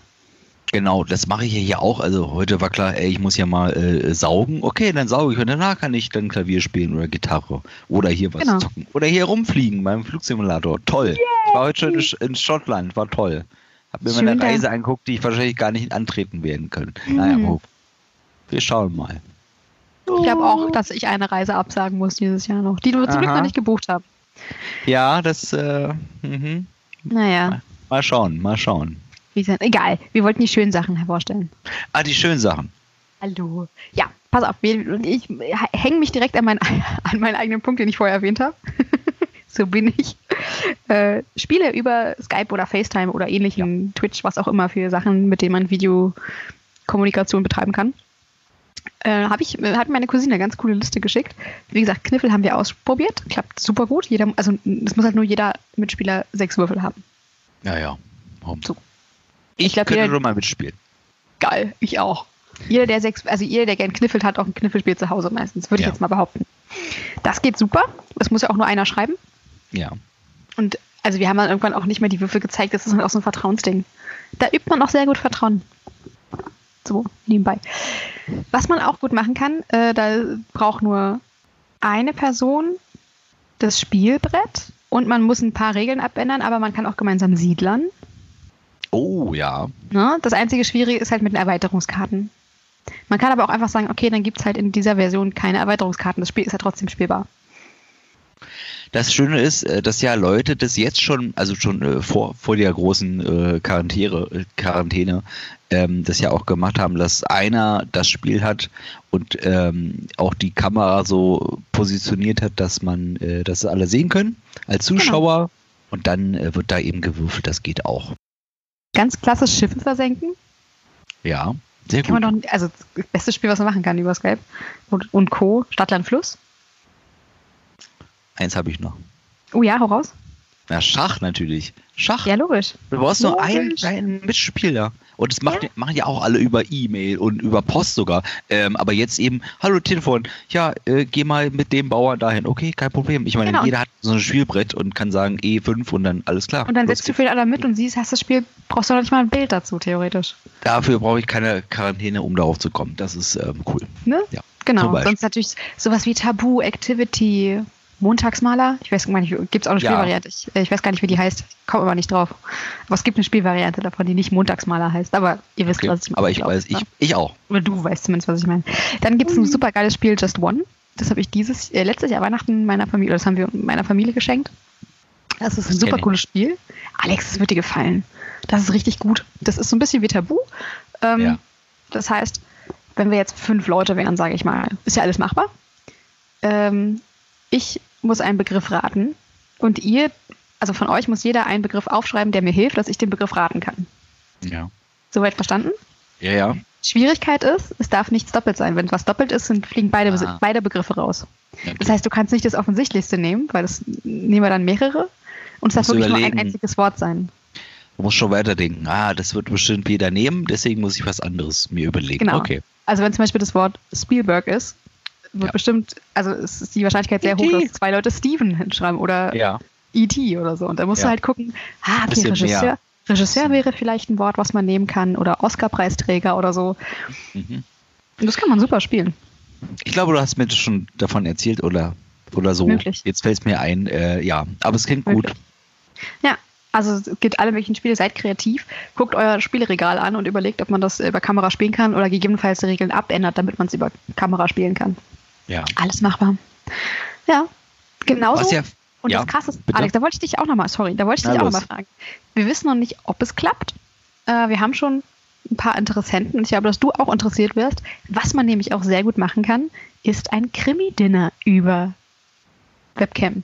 Speaker 3: Genau, das mache ich ja hier auch. Also heute war klar, ey, ich muss ja mal äh, saugen. Okay, dann sauge ich und danach kann ich dann Klavier spielen oder Gitarre oder hier was
Speaker 2: Genau.
Speaker 3: zocken oder hier rumfliegen beim Flugsimulator. Toll. Ich war heute schon in, Sch- in Schottland, war toll. Hab mir
Speaker 2: Schön
Speaker 3: meine. Reise angeguckt, die ich wahrscheinlich gar nicht antreten werden können. Naja,
Speaker 2: Mhm.
Speaker 3: gut. wir schauen mal.
Speaker 2: Ich glaube auch, dass ich eine Reise absagen muss dieses Jahr noch, die du zum Glück noch nicht gebucht habe.
Speaker 3: Ja, das, äh, mhm.
Speaker 2: Naja,
Speaker 3: mal schauen, mal schauen.
Speaker 2: Wie gesagt, egal. Wir wollten die schönen Sachen hervorstellen.
Speaker 3: Ah, die schönen Sachen.
Speaker 2: Hallo. Ja, pass auf, ich hänge mich direkt an, mein, an meinen eigenen Punkt, den ich vorher erwähnt habe. so bin ich. Äh, Spiele über Skype oder FaceTime oder ähnlichen Twitch, was auch immer für Sachen, mit denen man Videokommunikation betreiben kann. Äh, hab ich, äh, hat meine Cousine eine ganz coole Liste geschickt. Wie gesagt, Kniffel haben wir ausprobiert. Klappt super gut. Jeder, also es muss halt nur jeder Mitspieler sechs Würfel haben.
Speaker 3: Ja, ja. Warum?
Speaker 2: So.
Speaker 3: Ich,
Speaker 2: Ich glaub,
Speaker 3: könnte
Speaker 2: jeder-
Speaker 3: mal mitspielen.
Speaker 2: Geil, ich auch. Jeder, der sechs, also jeder, der gern kniffelt, hat auch ein Kniffelspiel zu Hause meistens, würde ich
Speaker 3: Ja.
Speaker 2: jetzt mal behaupten. Das geht super. Es muss ja auch nur einer schreiben.
Speaker 3: Ja.
Speaker 2: Und also wir haben dann irgendwann auch nicht mehr die Würfel gezeigt. Das ist halt auch so ein Vertrauensding. Da übt man auch sehr gut Vertrauen. So, nebenbei. Was man auch gut machen kann, äh, da braucht nur eine Person das Spielbrett Und man muss ein paar Regeln abändern, aber man kann auch gemeinsam siedlern.
Speaker 3: Oh ja.
Speaker 2: Ne? Das einzige Schwierige ist halt mit den Erweiterungskarten. Man kann aber auch einfach sagen, okay, dann gibt es halt in dieser Version keine Erweiterungskarten. Das Spiel ist ja trotzdem spielbar.
Speaker 3: Das Schöne ist, dass ja Leute das jetzt schon, also schon äh, vor, vor der großen äh, Quarantäne, äh, Quarantäne ähm, das ja auch gemacht haben, dass einer das Spiel hat und ähm, auch die Kamera so positioniert hat, dass man äh, das alle sehen können als Zuschauer. Genau. Und dann äh, wird da eben gewürfelt, das geht auch.
Speaker 2: Ganz klassisch Schiffe versenken.
Speaker 3: Ja, sehr
Speaker 2: kann
Speaker 3: gut.
Speaker 2: Man doch, also das beste Spiel, was man machen kann über Skype und, und Co. Stadtland Fluss.
Speaker 3: Eins habe ich noch.
Speaker 2: Oh ja, hau raus.
Speaker 3: Na, Schach natürlich. Schach.
Speaker 2: Ja, logisch.
Speaker 3: Du brauchst nur einen, einen Mitspieler. Und das macht, ja. machen ja auch alle über E-Mail und über Post sogar. Ähm, aber jetzt eben, hallo Telefon, ja, äh, geh mal mit dem Bauern dahin. Okay, kein Problem. Ich meine, genau. jeder hat so ein Spielbrett und kann sagen E5 und dann alles klar.
Speaker 2: Und dann setzt du für alle mit und siehst, hast das Spiel, brauchst du noch nicht mal ein Bild dazu, theoretisch.
Speaker 3: Dafür brauche ich keine Quarantäne, um darauf zu kommen. Das ist ähm, cool.
Speaker 2: Ne? Ja. Genau, sonst natürlich sowas wie Tabu, Activity, Montagsmaler. Ich weiß gar nicht, gibt es auch eine Spielvariante. Ja. Ich, ich, weiß gar nicht, wie die heißt. Komme aber nicht drauf. Aber es gibt eine Spielvariante davon, die nicht Montagsmaler heißt. Aber ihr wisst,
Speaker 3: okay.
Speaker 2: was ich
Speaker 3: meine. Aber ich weiß, ich, ich auch.
Speaker 2: Oder du weißt zumindest, was ich meine. Dann gibt es ein super geiles Spiel, Just One. Das habe ich dieses, äh, letztes Jahr Weihnachten meiner Familie, das haben wir meiner Familie geschenkt. Das ist ein das super cooles Spiel. Alex, das wird dir gefallen. Das ist richtig gut. Das ist so ein bisschen wie Tabu. Ähm, ja. Das heißt, wenn wir jetzt fünf Leute wären, sage ich mal, ist ja alles machbar. Ähm, ich muss einen Begriff raten und ihr, also von euch muss jeder einen Begriff aufschreiben, der mir hilft, dass ich den Begriff raten kann.
Speaker 3: Ja.
Speaker 2: Soweit verstanden?
Speaker 3: Ja, ja.
Speaker 2: Schwierigkeit ist, es darf nichts doppelt sein. Wenn was doppelt ist, sind, fliegen beide, ah. beide Begriffe raus. Okay. Das heißt, du kannst nicht das Offensichtlichste nehmen, weil das nehmen wir dann mehrere. Und es darf wirklich überlegen. nur ein einziges Wort sein.
Speaker 3: Du musst schon weiterdenken. Ah, das wird bestimmt jeder nehmen, deswegen muss ich was anderes mir überlegen.
Speaker 2: Genau.
Speaker 3: Okay.
Speaker 2: Also wenn zum Beispiel das Wort Spielberg ist, wird ja. bestimmt, also es ist die Wahrscheinlichkeit sehr hoch, dass zwei Leute Steven hinschreiben oder
Speaker 3: ja.
Speaker 2: E.T. oder so. Und da musst ja. du halt gucken, ah, okay, Regisseur, Regisseur wäre vielleicht ein Wort, was man nehmen kann oder Oscar-Preisträger oder so. Mhm. Und das kann man super spielen.
Speaker 3: Ich glaube, du hast mir schon davon erzählt oder, oder so.
Speaker 2: Möglich.
Speaker 3: Jetzt fällt es mir ein, äh, ja, aber es klingt Möglich. gut.
Speaker 2: Ja, also es gibt alle möglichen Spiele, seid kreativ, guckt euer Spieleregal an und überlegt, ob man das über Kamera spielen kann oder gegebenenfalls die Regeln abändert, damit man es über Kamera spielen kann.
Speaker 3: Ja.
Speaker 2: Alles machbar. Ja, genauso.
Speaker 3: Ja,
Speaker 2: und ja, das Krasse ist, bitte? Alex, da wollte ich dich auch nochmal, sorry, da wollte ich dich Na, auch nochmal fragen. Wir wissen noch nicht, ob es klappt. Äh, wir haben schon ein paar Interessenten und ich glaube, dass du auch interessiert wirst. Was man nämlich auch sehr gut machen kann, ist ein Krimi-Dinner über Webcam.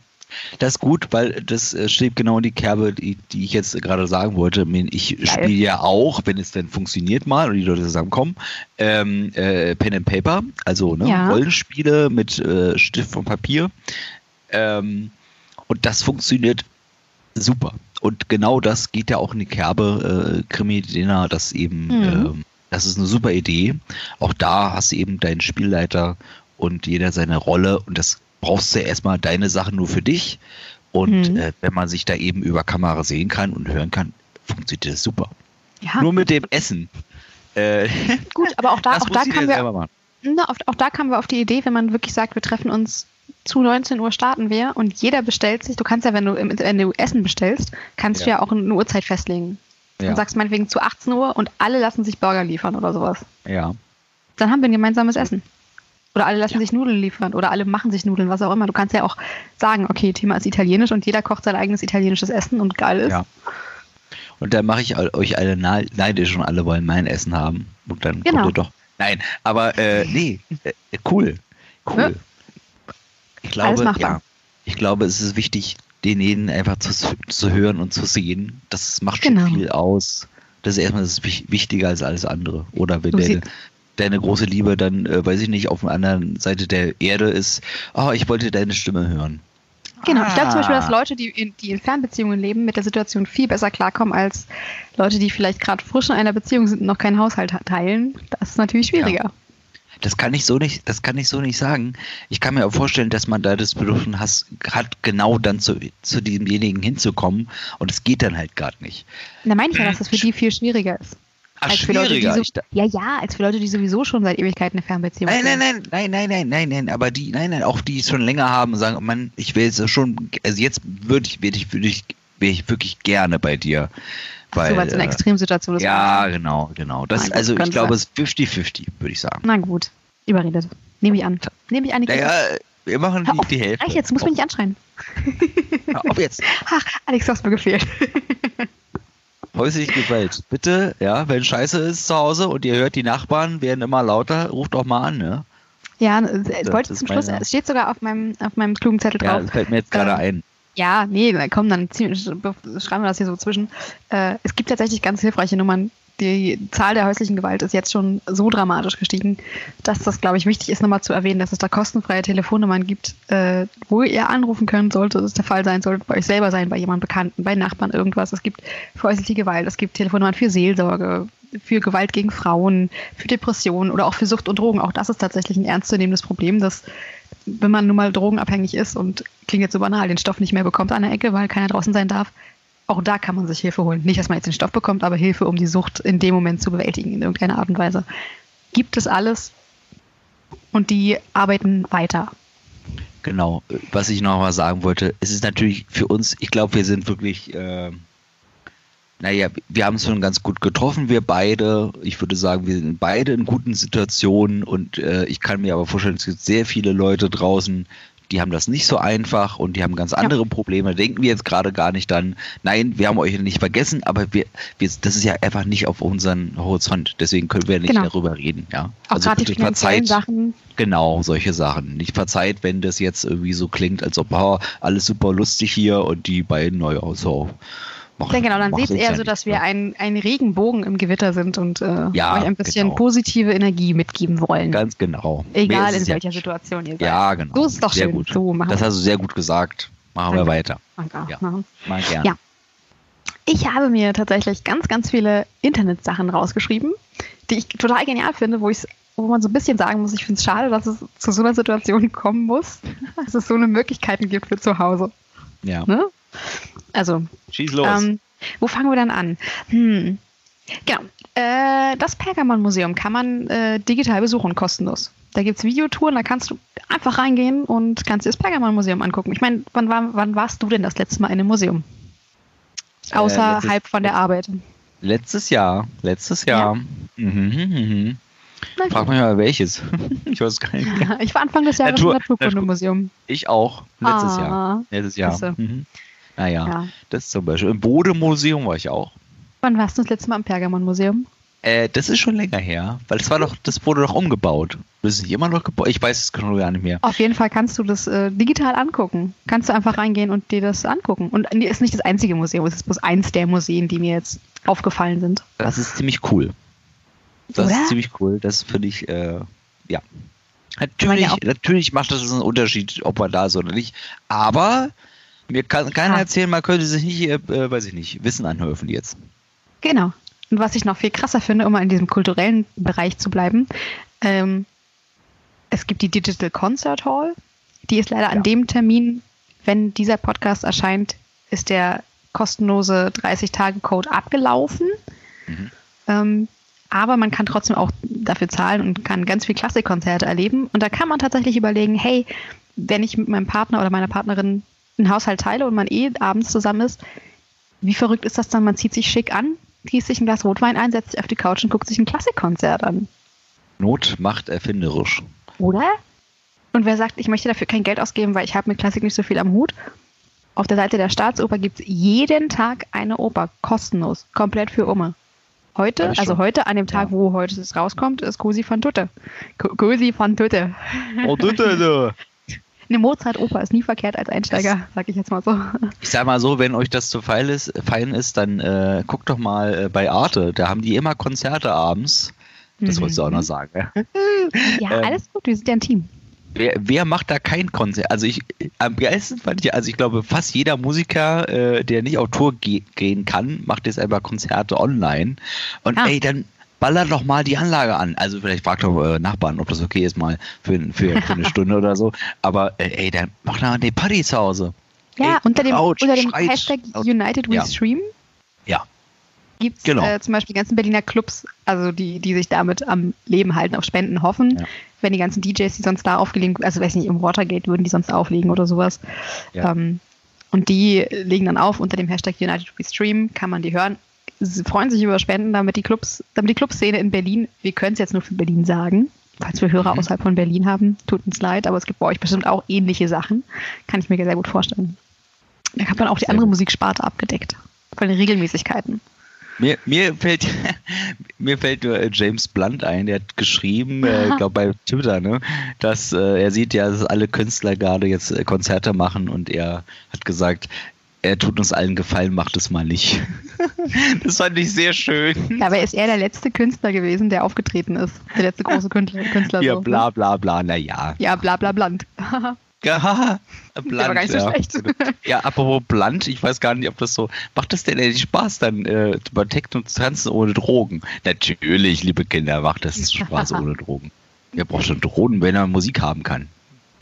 Speaker 3: Das ist gut, weil das äh, steht genau in die Kerbe, die, die ich jetzt gerade sagen wollte. Ich spiele ja auch, wenn es denn funktioniert mal und die Leute zusammenkommen, ähm, äh, Pen and Paper, also ne, ja. Rollenspiele mit äh, Stift und Papier. Ähm, und das funktioniert super. Und genau das geht ja auch in die Kerbe, äh, Krimi-Dinner, das eben, mhm. ähm, das ist eine super Idee. Auch da hast du eben deinen Spielleiter und jeder seine Rolle und das brauchst du erstmal deine Sachen nur für dich. Und mhm. äh, wenn man sich da eben über Kamera sehen kann und hören kann, funktioniert das super. Ja. Nur mit dem Essen.
Speaker 2: Äh, Gut, aber auch da, auch da kamen wir, na, auf, auch da kamen wir auf die Idee, wenn man wirklich sagt, wir treffen uns zu 19 Uhr starten wir und jeder bestellt sich, du kannst ja, wenn du, wenn du Essen bestellst, kannst ja. du ja auch eine Uhrzeit festlegen. Ja. Und sagst meinetwegen zu 18 Uhr und alle lassen sich Burger liefern oder sowas.
Speaker 3: Ja.
Speaker 2: Dann haben wir ein gemeinsames Essen. Oder alle lassen ja. sich Nudeln liefern oder alle machen sich Nudeln, was auch immer. Du kannst ja auch sagen, okay, Thema ist italienisch und jeder kocht sein eigenes italienisches Essen und geil ist.
Speaker 3: Ja. Und dann mache ich euch alle neidisch und alle wollen mein Essen haben. Und dann
Speaker 2: genau.
Speaker 3: kommt ihr doch. Nein, aber äh, nee, äh, cool. Cool. Ich glaube, ja, ich glaube, es ist wichtig, den jeden einfach zu, zu hören und zu sehen. Das macht schon genau. viel aus. Das ist erstmal das ist wichtiger als alles andere. Oder wenn der, deine große Liebe dann, äh, weiß ich nicht, auf der anderen Seite der Erde ist, oh, ich wollte deine Stimme hören.
Speaker 2: Genau, ich glaube zum Beispiel, dass ah. Leute, die in, die in Fernbeziehungen leben, mit der Situation viel besser klarkommen als Leute, die vielleicht gerade frisch in einer Beziehung sind und noch keinen Haushalt teilen. Das ist natürlich schwieriger. Ja.
Speaker 3: Das kann ich so nicht, das kann ich so nicht sagen. Ich kann mir auch vorstellen, dass man da das Bedürfnis hat, genau dann zu, zu demjenigen hinzukommen und es geht dann halt gerade nicht.
Speaker 2: Da meine ich ja, dass das für die viel schwieriger ist.
Speaker 3: Ach,
Speaker 2: als für Leute, die so, ja, ja, als für Leute, die sowieso schon seit Ewigkeiten eine Fernbeziehung
Speaker 3: Nein, nein,
Speaker 2: führen.
Speaker 3: nein, nein, nein, nein, nein, nein, aber die, nein, nein, auch die es schon länger haben und sagen, Mann, ich will jetzt schon, also jetzt würde ich, würde ich, würde ich, wäre ich wirklich gerne bei dir.
Speaker 2: Ach so, weil es eine
Speaker 3: äh,
Speaker 2: Extremsituation ist.
Speaker 3: Ja, genau, genau. Das,
Speaker 2: gut,
Speaker 3: also ich glaube,
Speaker 2: sein.
Speaker 3: es ist 50-50, würde ich sagen.
Speaker 2: Na gut, überredet. Nehme ich an. Nehme ich an.
Speaker 3: Naja, wir machen die,
Speaker 2: auf,
Speaker 3: die Hälfte.
Speaker 2: Reich jetzt, muss mich nicht anschreien.
Speaker 3: Hör auf jetzt.
Speaker 2: Ach, Alex, du hast mir gefehlt.
Speaker 3: Häusliche Gewalt. Bitte, ja, wenn Scheiße ist zu Hause und ihr hört, die Nachbarn werden immer lauter, ruft doch mal an, ne?
Speaker 2: Ja, äh,
Speaker 3: Das
Speaker 2: wollte zum Schluss, es steht sogar auf meinem, auf meinem klugen Zettel
Speaker 3: Ja,
Speaker 2: drauf.
Speaker 3: das fällt mir jetzt gerade
Speaker 2: Ähm,
Speaker 3: ein.
Speaker 2: Ja, nee, komm, dann schreiben wir das hier so zwischen. Äh, es gibt tatsächlich ganz hilfreiche Nummern. Die Zahl der häuslichen Gewalt ist jetzt schon so dramatisch gestiegen, dass das, glaube ich, wichtig ist, nochmal zu erwähnen, dass es da kostenfreie Telefonnummern gibt, äh, wo ihr anrufen könnt, sollte es der Fall sein, sollte bei euch selber sein, bei jemandem Bekannten, bei Nachbarn irgendwas. Es gibt für häusliche Gewalt, es gibt Telefonnummern für Seelsorge, für Gewalt gegen Frauen, für Depressionen oder auch für Sucht und Drogen. Auch das ist tatsächlich ein ernstzunehmendes Problem, dass wenn man nun mal drogenabhängig ist und klingt jetzt so banal, den Stoff nicht mehr bekommt an der Ecke, weil keiner draußen sein darf, auch da kann man sich Hilfe holen. Nicht, dass man jetzt den Stoff bekommt, aber Hilfe, um die Sucht in dem Moment zu bewältigen, in irgendeiner Art und Weise. Gibt es alles und die arbeiten weiter.
Speaker 3: Genau, was ich noch mal sagen wollte, es ist natürlich für uns, ich glaube, wir sind wirklich, äh, naja, wir haben es schon ganz gut getroffen, wir beide. Ich würde sagen, wir sind beide in guten Situationen und äh, ich kann mir aber vorstellen, es gibt sehr viele Leute draußen, die haben das nicht so einfach und die haben ganz andere Probleme. Denken wir jetzt gerade gar nicht dann, nein, wir haben euch nicht vergessen, aber wir, wir, das ist ja einfach nicht auf unseren Horizont. Deswegen können wir nicht
Speaker 2: Genau.
Speaker 3: darüber reden. Ja?
Speaker 2: Auch gerade die
Speaker 3: bitte
Speaker 2: finanziellen Sachen.
Speaker 3: Genau, solche Sachen. Nicht verzeiht, wenn das jetzt irgendwie so klingt, als ob oh, alles super lustig hier und die beiden, naja, so. Macht,
Speaker 2: Ja, genau, dann seht eher
Speaker 3: ja
Speaker 2: so, dass wir ein, ein Regenbogen im Gewitter sind und äh,
Speaker 3: Ja,
Speaker 2: euch ein bisschen
Speaker 3: genau.
Speaker 2: positive Energie mitgeben wollen.
Speaker 3: Ganz genau.
Speaker 2: Egal in welcher. Situation ihr seid.
Speaker 3: Ja, genau.
Speaker 2: So ist es doch
Speaker 3: sehr
Speaker 2: schön.
Speaker 3: Gut.
Speaker 2: So machen
Speaker 3: das
Speaker 2: wir
Speaker 3: hast du sehr gut gesagt. Machen wir
Speaker 2: Danke.
Speaker 3: weiter.
Speaker 2: Danke.
Speaker 3: Ja.
Speaker 2: Machen.
Speaker 3: Mal gern.
Speaker 2: Ja. Ich habe mir tatsächlich ganz, ganz viele Internetsachen rausgeschrieben, die ich total genial finde, wo ich wo man so ein bisschen sagen muss, ich finde es schade, dass es zu so einer Situation kommen muss, dass es so eine Möglichkeiten gibt für zu Hause.
Speaker 3: Ja.
Speaker 2: Ne? Also,
Speaker 3: Schieß los.
Speaker 2: ähm, wo fangen wir dann an? Hm. Genau. Äh, das Pergamon-Museum kann man äh, digital besuchen, kostenlos. Da gibt es Videotouren, da kannst du einfach reingehen und kannst dir das Pergamon-Museum angucken. Ich meine, wann, war, wann warst du denn das letzte Mal in einem Museum?
Speaker 3: Äh,
Speaker 2: Außerhalb
Speaker 3: letztes-
Speaker 2: von der Arbeit.
Speaker 3: letztes Jahr. Letztes Jahr. Mhm, mhm, mhm.
Speaker 2: Na,
Speaker 3: Frag mich mal welches. ich weiß gar nicht.
Speaker 2: ich war Anfang des Jahres
Speaker 3: Natur-
Speaker 2: im Naturkundemuseum.
Speaker 3: Ich auch. Letztes
Speaker 2: Ah.
Speaker 3: Jahr. Letztes Jahr. Mhm. Naja,
Speaker 2: Ja.
Speaker 3: das zum Beispiel. Im Bodemuseum war ich auch.
Speaker 2: Wann warst du das letzte Mal im Pergamon-Museum?
Speaker 3: Äh, das ist schon länger her, weil es war doch, das wurde doch umgebaut. Das ist nicht immer noch gebaut. Ich weiß es schon gar nicht mehr.
Speaker 2: Auf jeden Fall kannst du das äh, digital angucken. Kannst du einfach reingehen und dir das angucken. Und es ist nicht das einzige Museum, es ist bloß eins der Museen, die mir jetzt aufgefallen sind.
Speaker 3: Das ist ziemlich cool. Das
Speaker 2: Oder?
Speaker 3: ist ziemlich cool. Das finde ich, äh, ja. Natürlich,
Speaker 2: ja
Speaker 3: natürlich macht das einen Unterschied, ob man da ist oder nicht. Aber mir kann keiner
Speaker 2: Ah.
Speaker 3: erzählen, man könnte sich nicht, äh, weiß ich nicht, Wissen anhöfen jetzt.
Speaker 2: Genau. Und was ich noch viel krasser finde, um mal in diesem kulturellen Bereich zu bleiben, ähm, es gibt die Digital Concert Hall. Die ist leider
Speaker 3: Ja.
Speaker 2: an dem Termin, wenn dieser Podcast erscheint, ist der kostenlose 30-Tage-Code abgelaufen.
Speaker 3: Mhm.
Speaker 2: Ähm, aber man kann trotzdem auch dafür zahlen und kann ganz viel Klassikkonzerte erleben. Und da kann man tatsächlich überlegen, hey, wenn ich mit meinem Partner oder meiner Partnerin einen Haushalt teile und man eh abends zusammen ist, wie verrückt ist das dann? Man zieht sich schick an, gießt sich ein Glas Rotwein ein, setzt sich auf die Couch und guckt sich ein Klassikkonzert an.
Speaker 3: Not macht erfinderisch.
Speaker 2: Oder? Und wer sagt, ich möchte dafür kein Geld ausgeben, weil ich habe mit Klassik nicht so viel am Hut? Auf der Seite der Staatsoper gibt es jeden Tag eine Oper, kostenlos, komplett für Oma. Heute, also heute, an dem Tag,
Speaker 3: ja.
Speaker 2: wo heute es rauskommt, ist Cosi van Tutte. Co- Cosi van Tutte.
Speaker 3: Oh, bitte, du.
Speaker 2: Eine Mozart-Oper ist nie verkehrt als Einsteiger, sag ich jetzt mal so.
Speaker 3: Ich sag mal so, wenn euch das zu fein ist, fein ist dann äh, guckt doch mal äh, bei Arte. Da haben die immer Konzerte abends. Das
Speaker 2: Mhm.
Speaker 3: wolltest du auch noch sagen. Ja?
Speaker 2: Ja,
Speaker 3: Ähm,
Speaker 2: alles gut, wir sind ja ein Team.
Speaker 3: Wer, wer macht da kein Konzert? Also ich am geilsten fand ich, also ich glaube, fast jeder Musiker, äh, der nicht auf Tour ge gehen kann, macht jetzt einfach Konzerte online. Und
Speaker 2: Ah.
Speaker 3: ey, dann baller doch mal die Anlage an. Also vielleicht fragt doch eure Nachbarn, ob das okay ist, mal für, für, für eine Stunde oder so. Aber äh, ey, dann mach doch eine Party zu Hause.
Speaker 2: Ja,
Speaker 3: Ey,
Speaker 2: unter dem,
Speaker 3: laut,
Speaker 2: unter dem
Speaker 3: schreit
Speaker 2: Hashtag. United We
Speaker 3: Ja.
Speaker 2: Stream.
Speaker 3: Ja.
Speaker 2: gibt es
Speaker 3: Genau.
Speaker 2: äh, zum Beispiel die ganzen Berliner Clubs, also die, die sich damit am Leben halten, auf Spenden hoffen.
Speaker 3: Ja.
Speaker 2: Wenn die ganzen DJs, die sonst da aufgelegt, also weiß nicht, im Watergate würden die sonst auflegen oder sowas.
Speaker 3: Ja.
Speaker 2: Ähm, und die legen dann auf unter dem Hashtag United We Stream, kann man die hören. Sie freuen sich über Spenden, damit die Clubs, damit die Clubszene in Berlin, wir können es jetzt nur für Berlin sagen, falls wir Hörer
Speaker 3: Mhm.
Speaker 2: außerhalb von Berlin haben, tut uns leid, aber es gibt bei euch bestimmt auch ähnliche Sachen. Kann ich mir sehr gut vorstellen. Da hat man auch die
Speaker 3: Sehr
Speaker 2: andere
Speaker 3: gut.
Speaker 2: Musiksparte abgedeckt. Von den Regelmäßigkeiten.
Speaker 3: Mir, mir fällt mir fällt nur äh, James Blunt ein, der hat geschrieben, äh, ich glaube bei Twitter, ne, dass äh, er sieht ja, dass alle Künstler gerade jetzt äh, Konzerte machen und er hat gesagt, er tut uns allen Gefallen, macht es mal nicht. das fand ich sehr schön.
Speaker 2: Dabei ist er der letzte Künstler gewesen, der aufgetreten ist. Der letzte große Künstler. Künstler
Speaker 3: Ja,
Speaker 2: so,
Speaker 3: bla
Speaker 2: ne?
Speaker 3: bla bla, naja.
Speaker 2: Ja, bla bla bland.
Speaker 3: Ja,
Speaker 2: Der war gar nicht so
Speaker 3: ja.
Speaker 2: schlecht.
Speaker 3: Ja, apropos blunt, ich weiß gar nicht, ob das so. Macht das denn endlich Spaß, dann äh, über Techno zu tanzen ohne Drogen? Natürlich, liebe Kinder, macht das Spaß ohne Drogen. Wer braucht schon Drogen, wenn er Musik haben kann?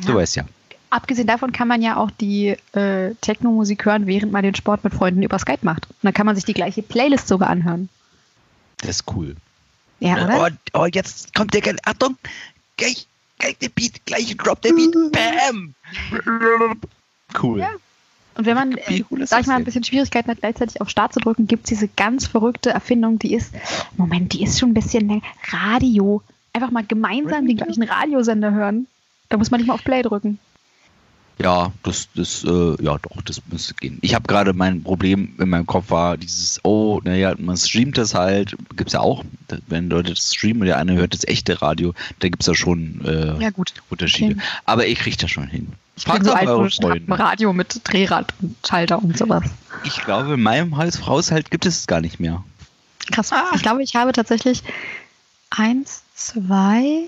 Speaker 3: Du
Speaker 2: Ja.
Speaker 3: weißt ja.
Speaker 2: Abgesehen davon kann man ja auch die äh, Techno-Musik hören, während man den Sport mit Freunden über Skype macht. Und dann kann man sich die gleiche Playlist sogar anhören.
Speaker 3: Das ist cool.
Speaker 2: Ja, oder?
Speaker 3: Oh, oh, jetzt kommt der. Ge- Achtung! Gleich, gleich der Beat, gleich droppt der Beat. Bam! Cool.
Speaker 2: Ja. Und wenn man, äh,
Speaker 3: cool
Speaker 2: sag ich mal, ein bisschen Schwierigkeiten hat, gleichzeitig auf Start zu drücken, gibt es diese ganz verrückte Erfindung, die ist, Moment, die ist schon ein bisschen länger. Radio. Einfach mal gemeinsam den gleichen Radiosender hören. Da muss man nicht mal auf Play drücken.
Speaker 3: Ja, das, das, äh, ja doch, das müsste gehen. Ich habe gerade mein Problem in meinem Kopf war dieses, oh, naja, man streamt das halt, gibt's ja auch, wenn Leute das streamen und der eine hört das echte Radio, da gibt's ja schon äh,
Speaker 2: Ja, gut.
Speaker 3: Unterschiede.
Speaker 2: Okay.
Speaker 3: Aber ich krieg das schon hin.
Speaker 2: Ich bin
Speaker 3: Fragt
Speaker 2: so
Speaker 3: doch
Speaker 2: alt,
Speaker 3: Freunde.
Speaker 2: Radio mit Drehrad und Schalter und sowas.
Speaker 3: Ich glaube, in meinem Haus- Haushalt gibt es es gar nicht mehr.
Speaker 2: Krass. Ich glaube, ich habe tatsächlich eins, zwei,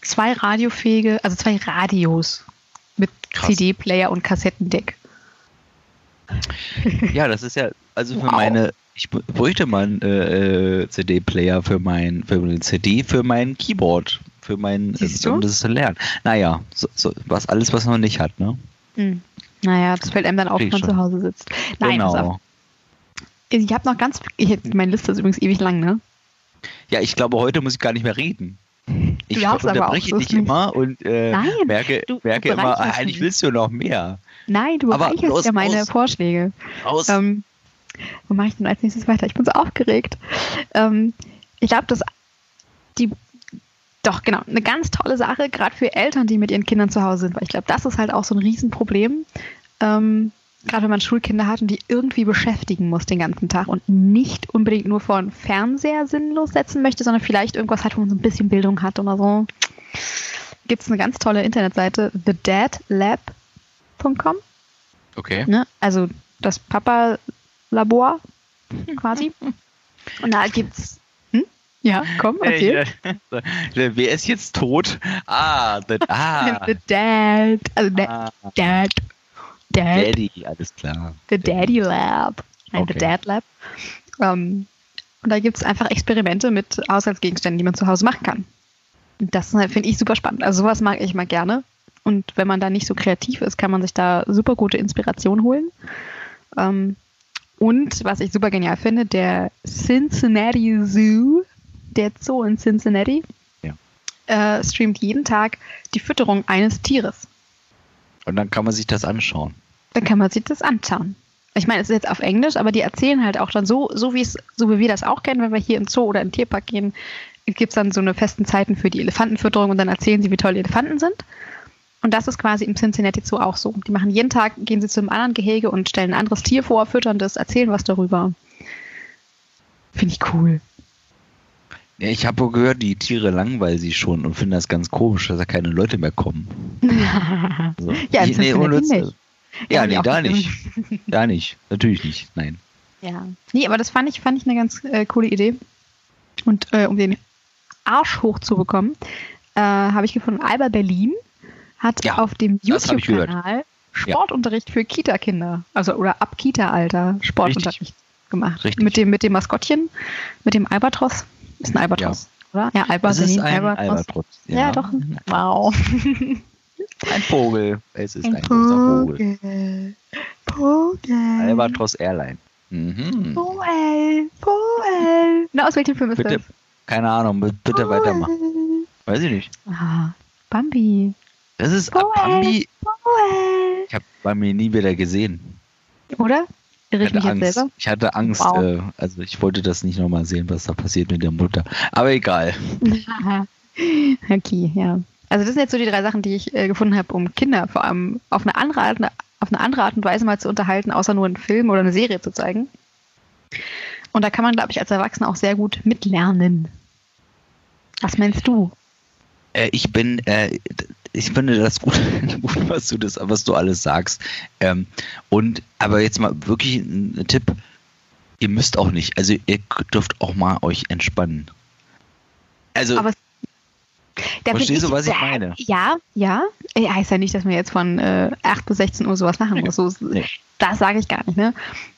Speaker 2: zwei radiofähige, also zwei Radios mit. CD-Player und Kassettendeck.
Speaker 3: Ja, das ist ja, also für
Speaker 2: Wow.
Speaker 3: meine, ich br- bräuchte mal einen äh, äh, CD-Player für mein, für eine CD, für mein Keyboard, für mein, äh, um das zu lernen. Naja, so, so, was alles, was man nicht hat, ne?
Speaker 2: Hm. Naja, das fällt einem dann auf, wenn man
Speaker 3: schon.
Speaker 2: zu Hause sitzt. Nein,
Speaker 3: genau.
Speaker 2: ich habe noch ganz, ich, meine Liste ist übrigens ewig lang, ne?
Speaker 3: Ja, ich glaube, heute muss ich gar nicht mehr reden. Ich
Speaker 2: auch
Speaker 3: unterbreche
Speaker 2: so
Speaker 3: dich immer und äh,
Speaker 2: Nein,
Speaker 3: merke,
Speaker 2: du- du
Speaker 3: merke immer,
Speaker 2: bereicherst
Speaker 3: eigentlich willst du noch mehr.
Speaker 2: Nein, du
Speaker 3: Aber
Speaker 2: bereicherst
Speaker 3: los,
Speaker 2: ja meine
Speaker 3: los.
Speaker 2: Vorschläge.
Speaker 3: Aus.
Speaker 2: Ähm, wo mache ich denn als nächstes weiter? Ich bin so aufgeregt. Ähm, ich glaube, dass die doch genau eine ganz tolle Sache, gerade für Eltern, die mit ihren Kindern zu Hause sind, weil ich glaube, das ist halt auch so ein Riesenproblem. Ähm, gerade wenn man Schulkinder hat und die irgendwie beschäftigen muss den ganzen Tag und nicht unbedingt nur vor einen Fernseher sinnlos setzen möchte, sondern vielleicht irgendwas hat, wo man so ein bisschen Bildung hat oder so. Gibt es eine ganz tolle Internetseite, thedadlab.com.
Speaker 3: okay.
Speaker 2: Ne? Also das Papa-Labor quasi. Und da gibt's. Hm? Ja, komm, erzähl.
Speaker 3: Äh, ja. Wer ist jetzt tot? Ah, the, ah,
Speaker 2: The Dad. Also da-
Speaker 3: ah
Speaker 2: Dad. Dad.
Speaker 3: Daddy, alles klar.
Speaker 2: The Daddy Lab. Nein, The
Speaker 3: Okay.
Speaker 2: Dad Lab. Ähm, und da gibt's einfach Experimente mit Haushaltsgegenständen, die man zu Hause machen kann. Und das äh, finde ich super spannend. Also sowas mag ich mal gerne. Und wenn man da nicht so kreativ ist, kann man sich da super gute Inspiration holen. Ähm, und was ich super genial finde, der Cincinnati Zoo, der Zoo in Cincinnati,
Speaker 3: Ja.
Speaker 2: äh, streamt jeden Tag die Fütterung eines Tieres.
Speaker 3: Und dann kann man sich das anschauen.
Speaker 2: Dann kann man sich das anschauen. Ich meine, es ist jetzt auf Englisch, aber die erzählen halt auch dann so, so wie es, so wie wir das auch kennen, wenn wir hier im Zoo oder im Tierpark gehen, gibt es dann so eine festen Zeiten für die Elefantenfütterung und dann erzählen sie, wie toll die Elefanten sind. Und das ist quasi im Cincinnati Zoo auch so. Die machen jeden Tag, gehen sie zu einem anderen Gehege und stellen ein anderes Tier vor, füttern das, erzählen was darüber. Finde ich cool.
Speaker 3: Ja, ich habe gehört, die Tiere langweilen sich schon und finden das ganz komisch, dass da keine Leute mehr kommen. So.
Speaker 2: Ja,
Speaker 3: Ich- nee, ohne
Speaker 2: nicht.
Speaker 3: Ja, nee, da nicht. Da nicht. Natürlich nicht. Nein.
Speaker 2: Ja. Nee, aber das fand ich, fand ich eine ganz äh, coole Idee. Und äh, um den Arsch hochzubekommen, äh, habe ich gefunden, Alba Berlin hat
Speaker 3: Ja,
Speaker 2: auf dem. YouTube-Kanal Sportunterricht für Kita-Kinder, also oder ab Kita-Alter Sportunterricht gemacht.
Speaker 3: Richtig.
Speaker 2: Mit dem, mit dem Maskottchen, mit dem Albatros. Ist ein Albatros, oder? Ja, Alba
Speaker 3: Das ist
Speaker 2: Berlin,
Speaker 3: ein
Speaker 2: Albatros.
Speaker 3: Albatros.
Speaker 2: Ja. doch. Wow.
Speaker 3: Ein Vogel. Es ist ein,
Speaker 2: Ein
Speaker 3: großer Vogel.
Speaker 2: Vogel. Vogel.
Speaker 3: Albatros Airline. Mhm.
Speaker 2: Boel, Boel. Na, aus welchem Film ist
Speaker 3: Bitte,
Speaker 2: das?
Speaker 3: keine Ahnung, bitte
Speaker 2: Boel.
Speaker 3: weitermachen. Weiß ich nicht.
Speaker 2: Ah, Bambi.
Speaker 3: Das ist
Speaker 2: Boel.
Speaker 3: Bambi.
Speaker 2: Boel.
Speaker 3: Ich habe Bambi nie wieder gesehen.
Speaker 2: Oder? Irre
Speaker 3: Ich hatte
Speaker 2: jetzt
Speaker 3: Angst.
Speaker 2: selber?
Speaker 3: Ich hatte Angst.
Speaker 2: Wow.
Speaker 3: Äh, also ich wollte das nicht nochmal sehen, was da passiert mit der Mutter. Aber egal.
Speaker 2: okay, ja. Also das sind jetzt so die drei Sachen, die ich äh, gefunden habe, um Kinder vor allem auf eine andere Art, auf eine andere Art und Weise mal zu unterhalten, außer nur einen Film oder eine Serie zu zeigen. Und da kann man, glaube ich, als Erwachsener auch sehr gut mitlernen. Was meinst du?
Speaker 3: Äh, ich bin, äh, ich finde das gut, gut, was du das, was du alles sagst. Ähm, und aber jetzt mal wirklich ein, Tipp: Ihr müsst auch nicht. Also ihr dürft auch mal euch entspannen. Also
Speaker 2: Aber Da
Speaker 3: Verstehst du, was ich meine?
Speaker 2: Ja, ja. Heißt ja nicht, dass man jetzt von äh, 8 bis 16 Uhr sowas machen muss. So,
Speaker 3: Nee.
Speaker 2: Das sage ich gar nicht, ne?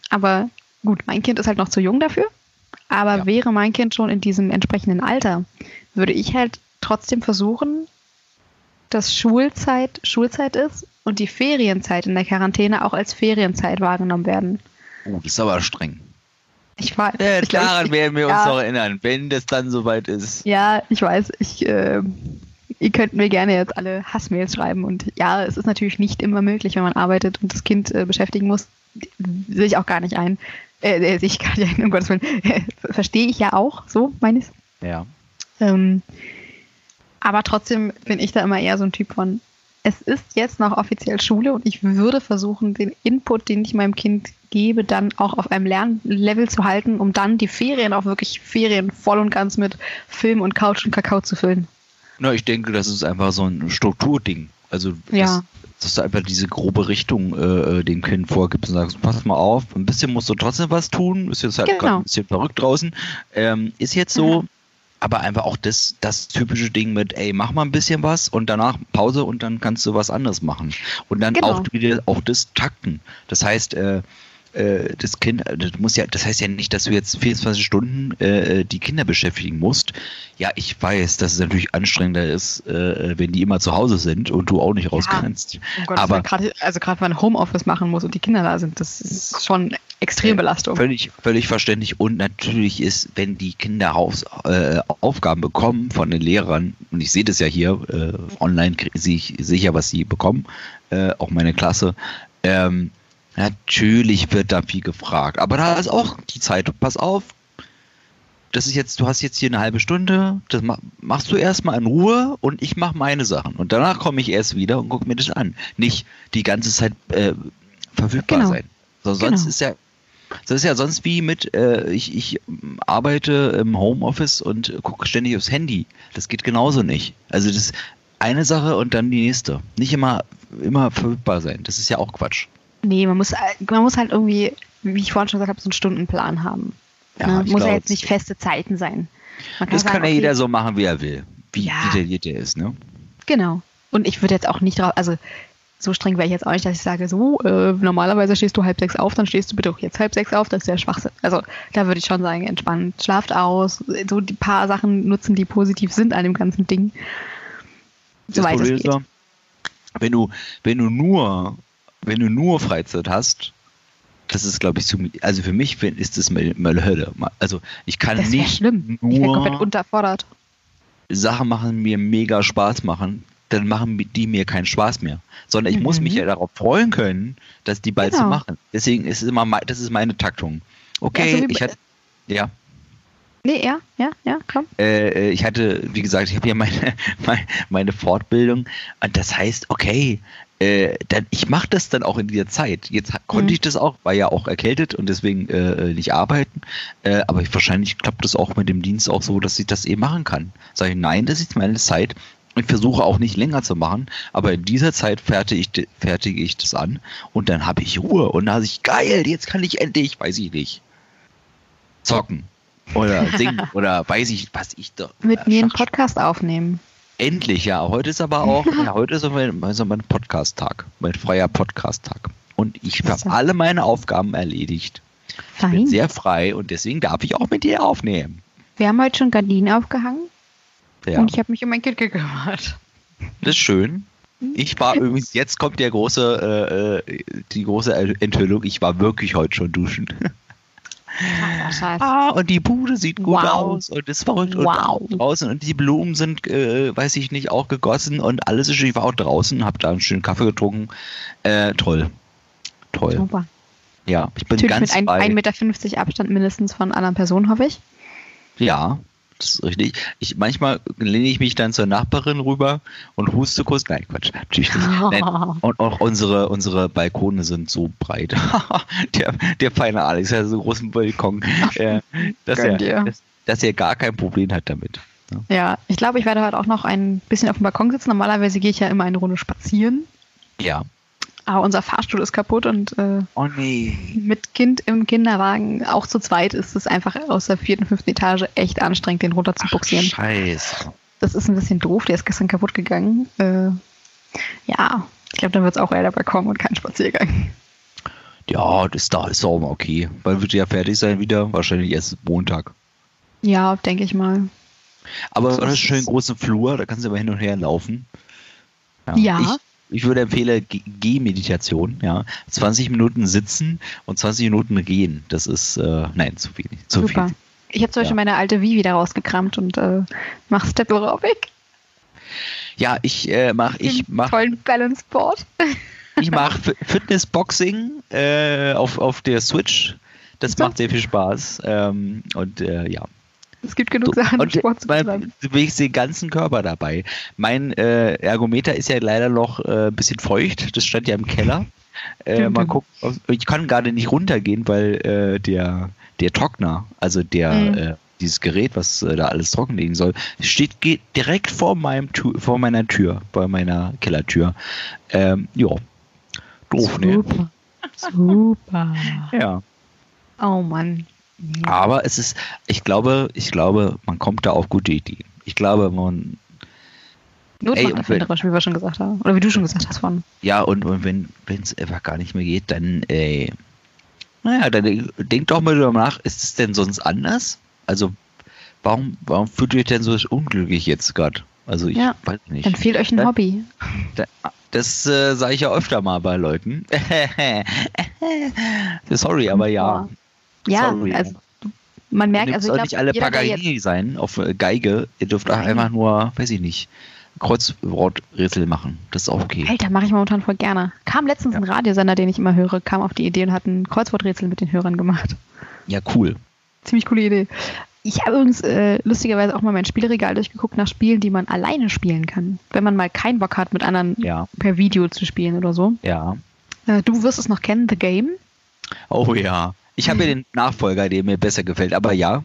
Speaker 2: Aber gut, mein Kind ist halt noch zu jung dafür. Aber
Speaker 3: Ja.
Speaker 2: wäre mein Kind schon in diesem entsprechenden Alter, würde ich halt trotzdem versuchen, dass Schulzeit Schulzeit ist und die Ferienzeit in der Quarantäne auch als Ferienzeit wahrgenommen werden.
Speaker 3: oh, das ist aber streng.
Speaker 2: Ich weiß.
Speaker 3: Äh,
Speaker 2: ich glaub,
Speaker 3: daran
Speaker 2: ich,
Speaker 3: werden wir
Speaker 2: ja.
Speaker 3: uns noch erinnern, wenn das dann soweit ist.
Speaker 2: Ja, ich weiß. Ich, äh, ihr könnt mir gerne jetzt alle Hassmails schreiben. Und ja, es ist natürlich nicht immer möglich, wenn man arbeitet und das Kind äh, beschäftigen muss. Sehe ich auch gar nicht ein. Äh, äh, sehe ich gar nicht ein, um Gottes Willen. Äh, Verstehe ich ja auch, so meines.
Speaker 3: Ja.
Speaker 2: Ähm, aber trotzdem bin ich da immer eher so ein Typ von, es ist jetzt noch offiziell Schule und ich würde versuchen, den Input, den ich meinem Kind gebe, dann auch auf einem Lernlevel zu halten, um dann die Ferien auch wirklich Ferien voll und ganz mit Film und Couch und Kakao zu füllen.
Speaker 3: Na, ich denke, das ist einfach so ein Strukturding. Also,
Speaker 2: Ja.
Speaker 3: dass, dass du einfach diese grobe Richtung äh, dem Kind vorgibst und sagst, pass mal auf, ein bisschen musst du trotzdem was tun, ist jetzt halt
Speaker 2: Genau.
Speaker 3: gerade ein bisschen verrückt draußen. Ähm, ist jetzt so,
Speaker 2: Mhm.
Speaker 3: Aber einfach auch das, das typische Ding mit, ey, mach mal ein bisschen was und danach Pause und dann kannst du was anderes machen. Und dann
Speaker 2: Genau.
Speaker 3: auch wieder auch das Takten. Das heißt, äh, äh, das Kind, äh, das muss ja, das heißt ja nicht, dass du jetzt 24 Stunden äh, die Kinder beschäftigen musst. Ja, ich weiß, dass es natürlich anstrengender ist, äh, wenn die immer zu Hause sind und du auch nicht raus
Speaker 2: Ja.
Speaker 3: kannst.
Speaker 2: Um Gottes
Speaker 3: Aber-
Speaker 2: gerade, also gerade wenn man Homeoffice machen muss und die Kinder da sind, das ist schon extrem Belastung.
Speaker 3: Völlig, völlig verständlich. Und natürlich ist, wenn die Kinder Haus, äh, Aufgaben bekommen von den Lehrern, und ich sehe das ja hier, äh, online sehe ich sicher, was sie bekommen, äh, auch meine Klasse, ähm, natürlich wird da viel gefragt. Aber da ist auch die Zeit, pass auf, das ist jetzt, du hast jetzt hier eine halbe Stunde, das ma machst du erstmal in Ruhe und ich mache meine Sachen. Und danach komme ich erst wieder und gucke mir das an. Nicht die ganze Zeit äh, verfügbar
Speaker 2: Genau.
Speaker 3: sein. So, sonst
Speaker 2: Genau.
Speaker 3: ist ja das ist ja sonst wie mit, äh, ich, ich arbeite im Homeoffice und gucke ständig aufs Handy. Das geht genauso nicht. Also das ist eine Sache und dann die nächste. Nicht immer, immer verfügbar sein. Das ist ja auch Quatsch.
Speaker 2: Nee, man muss, man muss halt irgendwie, wie ich vorhin schon gesagt habe, so einen Stundenplan haben.
Speaker 3: Ja,
Speaker 2: ne? Muss ja jetzt nicht feste Zeiten sein.
Speaker 3: Das
Speaker 2: sagen,
Speaker 3: kann ja
Speaker 2: okay,
Speaker 3: jeder so machen, wie er will. Wie
Speaker 2: Ja.
Speaker 3: detailliert er ist, ne?
Speaker 2: Genau. Und ich würde jetzt auch nicht drauf, also so streng wäre ich jetzt auch nicht, dass ich sage, so, äh, normalerweise stehst du halb sechs auf, dann stehst du bitte auch jetzt halb sechs auf, das ist ja Schwachsinn. Also da würde ich schon sagen, entspannt, schlaft aus, so die paar Sachen nutzen, die positiv sind an dem ganzen Ding. Soweit es geht.
Speaker 3: wenn du, wenn du nur, wenn du nur Freizeit hast, das ist, glaube ich, zu, also für mich ist das mal Hölle. Also ich kann
Speaker 2: Das
Speaker 3: nicht
Speaker 2: schlimm. Ich wäre komplett
Speaker 3: nur
Speaker 2: unterfordert.
Speaker 3: Sachen machen, mir mega Spaß machen, dann machen die mir keinen Spaß mehr. Sondern ich muss
Speaker 2: Mhm.
Speaker 3: mich ja darauf freuen können, dass die bald so
Speaker 2: Genau.
Speaker 3: machen. Deswegen ist es immer, das ist meine Taktung. Okay,
Speaker 2: Ja, so wie
Speaker 3: ich hatte, ja,
Speaker 2: Nee, ja, ja, ja, komm.
Speaker 3: äh, ich hatte, wie gesagt, ich habe ja meine, meine, meine Fortbildung und das heißt, okay, äh, dann, ich mache das dann auch in dieser Zeit. Jetzt konnte
Speaker 2: Mhm.
Speaker 3: ich das auch, war ja auch erkältet und deswegen äh, nicht arbeiten, äh, aber ich, wahrscheinlich klappt das auch mit dem Dienst auch so, dass ich das eben machen kann. Sage ich, nein, das ist meine Zeit. Ich versuche auch nicht länger zu machen, aber in dieser Zeit fertige ich, fertige ich das an und dann habe ich Ruhe und dann habe ich, geil, jetzt kann ich endlich, weiß ich nicht, zocken oder singen oder weiß ich, was ich da.
Speaker 2: Mit mir einen Podcast aufnehmen.
Speaker 3: Endlich, ja. Heute ist aber auch, ja, heute ist mein, also mein Podcast-Tag, mein freier Podcast-Tag. Und ich habe alle meine Aufgaben erledigt. Ich bin
Speaker 2: Fein.
Speaker 3: sehr frei und deswegen darf ich auch mit dir aufnehmen.
Speaker 2: Wir haben heute schon Gardinen aufgehangen
Speaker 3: Ja,
Speaker 2: und ich habe mich um mein Kind gekümmert.
Speaker 3: das ist schön. Ich war übrigens, jetzt kommt der große, äh, äh, die große Enthüllung, ich war wirklich heute schon duschen.
Speaker 2: Krasser.
Speaker 3: Ah, und die Bude sieht gut
Speaker 2: Wow.
Speaker 3: aus und ist verrückt
Speaker 2: Wow.
Speaker 3: und draußen und die Blumen sind, äh, weiß ich nicht, auch gegossen und alles ist schön. Ich war auch draußen, hab da einen schönen Kaffee getrunken. Äh, toll. Toll.
Speaker 2: Super.
Speaker 3: Ja, ich bin
Speaker 2: Natürlich
Speaker 3: ganz
Speaker 2: mit
Speaker 3: bei.
Speaker 2: 1,50 Meter Abstand mindestens von anderen Personen, hoffe ich.
Speaker 3: Ja, das ist richtig. Ich, manchmal lehne ich mich dann zur Nachbarin rüber und huste kurz. Nein, Quatsch, natürlich nicht. Nein. Und auch unsere, unsere Balkone sind so breit. der, der feine Alex hat so einen großen Balkon, äh, dass, er, dass, dass er gar kein Problem hat damit. Ja.
Speaker 2: Ja, ich glaube, ich werde heute auch noch ein bisschen auf dem Balkon sitzen. Normalerweise gehe ich ja immer eine Runde spazieren.
Speaker 3: ja.
Speaker 2: Aber unser Fahrstuhl ist kaputt und äh,
Speaker 3: Oh nee.
Speaker 2: mit Kind im Kinderwagen, auch zu zweit, ist es einfach aus der vierten, fünften Etage echt anstrengend, den runter zu buxieren.
Speaker 3: Scheiße.
Speaker 2: Das ist ein bisschen doof, der ist gestern kaputt gegangen. Äh, ja, ich glaube, dann wird es auch eher der Balkon und kein Spaziergang.
Speaker 3: Ja, das da ist auch mal okay. Wann wird ja fertig sein wieder? Wahrscheinlich erst Montag.
Speaker 2: Ja, denke ich mal.
Speaker 3: Aber
Speaker 2: So
Speaker 3: das ist
Speaker 2: ist
Speaker 3: schön
Speaker 2: es.
Speaker 3: großen Flur, da kannst du immer hin und her laufen.
Speaker 2: Ja.
Speaker 3: Ich, ich würde empfehlen Gehmeditation, ja. 20 Minuten sitzen und 20 Minuten gehen. Das ist, äh, nein, zu wenig. Zu
Speaker 2: Super.
Speaker 3: viel.
Speaker 2: Ich habe zum Beispiel
Speaker 3: Ja.
Speaker 2: meine alte Wii wieder rausgekramt und äh, mache Step Aerobic.
Speaker 3: Ja, ich äh, mach, ich mach,
Speaker 2: tollen Balance Board.
Speaker 3: ich mach Fi- Fitnessboxing äh, auf, auf der Switch. Das
Speaker 2: So.
Speaker 3: macht sehr viel Spaß. Ähm, und äh, ja.
Speaker 2: Es gibt genug Sachen, um
Speaker 3: und
Speaker 2: Sport zu betreiben.
Speaker 3: Du bewegst den ganzen Körper dabei. Mein äh, Ergometer ist ja leider noch äh, ein bisschen feucht. Das stand ja im Keller. Äh, mal gucken. Ich kann gerade nicht runtergehen, weil äh, der, der Trockner, also der,
Speaker 2: Mhm.
Speaker 3: äh, dieses Gerät, was äh, da alles trockenlegen soll, steht geht direkt vor meinem Tu- vor meiner Tür, bei meiner Kellertür. Ähm, ja. Doof, ne?
Speaker 2: Super. Super.
Speaker 3: Ja.
Speaker 2: Oh Mann.
Speaker 3: Aber es ist, ich glaube, ich glaube, man kommt da auf gute Ideen. Ich glaube, man,
Speaker 2: Not
Speaker 3: Ey, und
Speaker 2: erfinderisch, wie wir schon gesagt haben. Oder wie du schon gesagt hast von.
Speaker 3: Ja, und, und wenn es einfach gar nicht mehr geht, dann, äh, naja, dann denkt doch mal darüber nach, ist es denn sonst anders? Also, warum, warum fühlt ihr euch denn so unglücklich jetzt gerade? Also, ich
Speaker 2: Ja,
Speaker 3: weiß nicht.
Speaker 2: Dann fehlt euch ein
Speaker 3: Ja.
Speaker 2: Hobby.
Speaker 3: Da- Das äh, sage ich ja öfter mal bei Leuten. Sorry, aber ja.
Speaker 2: Ja,
Speaker 3: Sorry.
Speaker 2: also man merkt, also ich
Speaker 3: soll
Speaker 2: glaub,
Speaker 3: nicht alle Pagani sein auf Geige. Ihr dürft auch
Speaker 2: Nein.
Speaker 3: einfach nur, weiß ich nicht, Kreuzworträtsel machen. Das ist auch okay.
Speaker 2: Alter, mache ich momentan voll gerne. Kam letztens ein Radiosender, den ich immer höre, kam auf die Idee und hat ein Kreuzworträtsel mit den Hörern gemacht.
Speaker 3: Ja, cool.
Speaker 2: Ziemlich coole Idee. Ich habe übrigens äh, lustigerweise auch mal mein Spielregal durchgeguckt nach Spielen, die man alleine spielen kann. Wenn man mal keinen Bock hat, mit anderen
Speaker 3: Ja,
Speaker 2: per Video zu spielen oder so.
Speaker 3: ja.
Speaker 2: Äh, du wirst es noch kennen, The Game.
Speaker 3: Oh ja. Ich habe ja den Nachfolger, der mir besser gefällt, aber ja.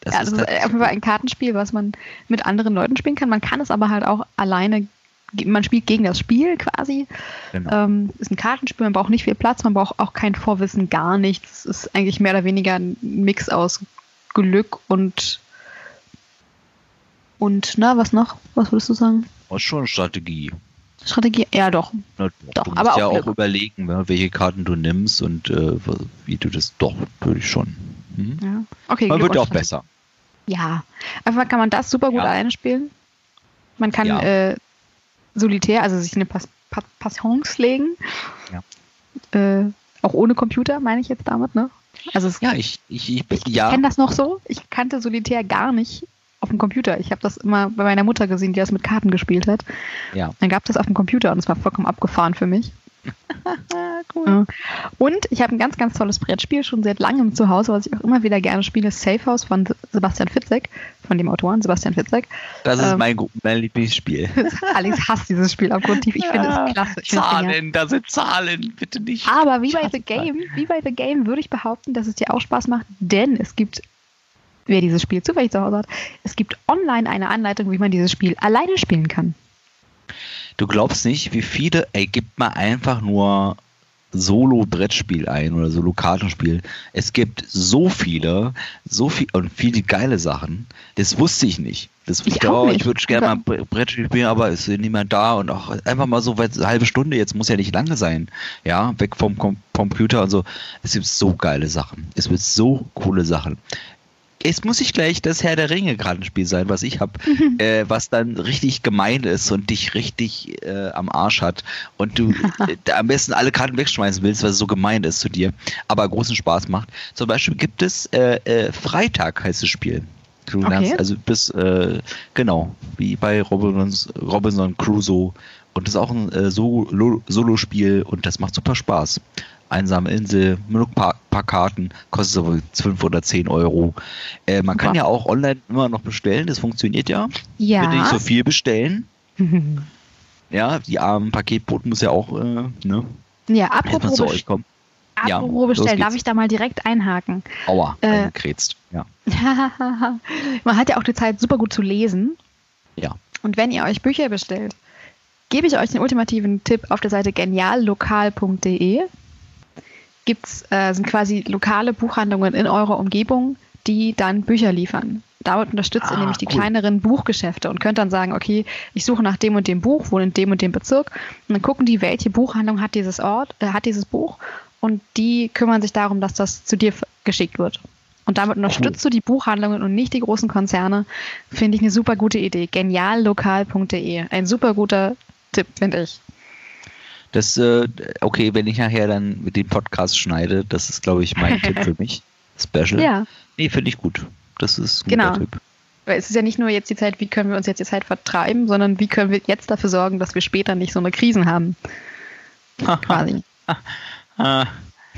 Speaker 3: Das
Speaker 2: ja,
Speaker 3: ist
Speaker 2: das ist auf jeden Fall ein Kartenspiel, was man mit anderen Leuten spielen kann. Man kann es aber halt auch alleine, man spielt gegen das Spiel quasi.
Speaker 3: genau.
Speaker 2: Ähm, ist ein Kartenspiel, man braucht nicht viel Platz, man braucht auch kein Vorwissen, gar nichts. Es ist eigentlich mehr oder weniger ein Mix aus Glück und und na, was noch? Was würdest du sagen?
Speaker 3: ist schon Strategie.
Speaker 2: Strategie? Ja, doch.
Speaker 3: Na,
Speaker 2: Doch,
Speaker 3: du musst
Speaker 2: aber
Speaker 3: ja
Speaker 2: auch
Speaker 3: auch überlegen, ne, welche Karten du nimmst und äh, wie du das doch, würde ich schon. Hm?
Speaker 2: Ja. Okay,
Speaker 3: Man wird ja auch besser.
Speaker 2: Ja, einfach kann man das super gut
Speaker 3: Ja.
Speaker 2: alleine spielen. Man kann
Speaker 3: Ja.
Speaker 2: äh, solitär, also sich eine Pas pa Passions legen. Äh, auch ohne Computer, meine ich jetzt damit, ne? Also es,
Speaker 3: Ja, ich, ich, ich,
Speaker 2: ich,
Speaker 3: ja,
Speaker 2: ich kenne das noch so. Ich kannte solitär gar nicht auf dem Computer. Ich habe das immer bei meiner Mutter gesehen, die das mit Karten gespielt hat.
Speaker 3: ja.
Speaker 2: Dann gab es das auf dem Computer und es war vollkommen abgefahren für mich.
Speaker 3: cool.
Speaker 2: Und ich habe ein ganz, ganz tolles Brettspiel schon seit langem zu Hause, was ich auch immer wieder gerne spiele, Safe House von Sebastian Fitzek, von dem Autoren Sebastian Fitzek.
Speaker 3: Das ist
Speaker 2: Ähm,
Speaker 3: mein, mein Lieblingsspiel.
Speaker 2: Alex hasst dieses Spiel abgrundtief. Ich finde es klasse. Ich.
Speaker 3: Zahlen, da sind Zahlen, bitte nicht.
Speaker 2: Aber wie bei. The Game, wie bei The Game würde ich behaupten, dass es dir auch Spaß macht, denn es gibt, wer dieses Spiel zufällig zu Hause hat, es gibt online eine Anleitung, wie man dieses Spiel alleine spielen kann.
Speaker 3: Du glaubst nicht, wie viele, ey, gib mal einfach nur Solo-Brettspiel ein oder Solo-Kartenspiel. Es gibt so viele, so viel und viele geile Sachen. Das wusste ich nicht. Das
Speaker 2: Ich nicht.
Speaker 3: ich würde gerne mal Bre- Brettspiel spielen, aber es ist niemand da und auch einfach mal so weit, eine halbe Stunde, jetzt muss ja nicht lange sein. Ja, weg vom Com Computer und so. Es gibt so geile Sachen. Es gibt so coole Sachen. Es muss nicht gleich das Herr der Ringe Kartenspiel sein, was ich habe,
Speaker 2: Mhm.
Speaker 3: äh, was dann richtig gemein ist und dich richtig äh, am Arsch hat und du äh, am besten alle Karten wegschmeißen willst, weil es so gemein ist zu dir, aber großen Spaß macht. Zum Beispiel gibt es äh, äh, Freitag heißt das Spiel. Du
Speaker 2: Okay.
Speaker 3: lernst also bis äh, genau wie bei Robinson, Robinson Crusoe und das ist auch ein Solo- Solo-Spiel und das macht super Spaß. Einsame Insel, nur ein paar, paar Karten, kostet aber 5 oder 10 Euro. Äh, man kann
Speaker 2: Super.
Speaker 3: ja auch online immer noch bestellen, das funktioniert ja.
Speaker 2: Ja.
Speaker 3: Bitte nicht so viel bestellen. Ja, die armen Paketboten muss ja auch äh, ne,
Speaker 2: ja, apropos,
Speaker 3: zu euch kommen. Ja,
Speaker 2: apropos
Speaker 3: los
Speaker 2: bestellen, darf ich da mal direkt einhaken?
Speaker 3: Aua,
Speaker 2: Äh,
Speaker 3: eingekrätzt. Ja.
Speaker 2: Man hat ja auch die Zeit, super gut zu lesen.
Speaker 3: ja.
Speaker 2: Und wenn ihr euch Bücher bestellt, gebe ich euch den ultimativen Tipp auf der Seite geniallokal.de. Gibt's, äh, sind quasi lokale Buchhandlungen in eurer Umgebung, die dann Bücher liefern. Damit unterstützt ihr
Speaker 3: Ah,
Speaker 2: nämlich die
Speaker 3: cool.
Speaker 2: kleineren Buchgeschäfte und könnt dann sagen, okay, ich suche nach dem und dem Buch, wohne in dem und dem Bezirk. Und dann gucken die, welche Buchhandlung hat dieses Ort, äh, hat dieses Buch und die kümmern sich darum, dass das zu dir geschickt wird. Und damit unterstützt du die Buchhandlungen und nicht die großen Konzerne. Finde ich eine super gute Idee. Geniallokal.de. Ein super guter Tipp, finde ich.
Speaker 3: Das, äh, okay, wenn ich nachher dann mit dem Podcast schneide, das ist, glaube ich, mein Tipp für mich. Special.
Speaker 2: Ja.
Speaker 3: Nee, finde ich gut. Das ist ein
Speaker 2: Genau.
Speaker 3: guter Tipp.
Speaker 2: Weil es ist ja nicht nur jetzt die Zeit, wie können wir uns jetzt die Zeit vertreiben, sondern wie können wir jetzt dafür sorgen, dass wir später nicht so eine Krisen haben. Quasi.
Speaker 3: Ah,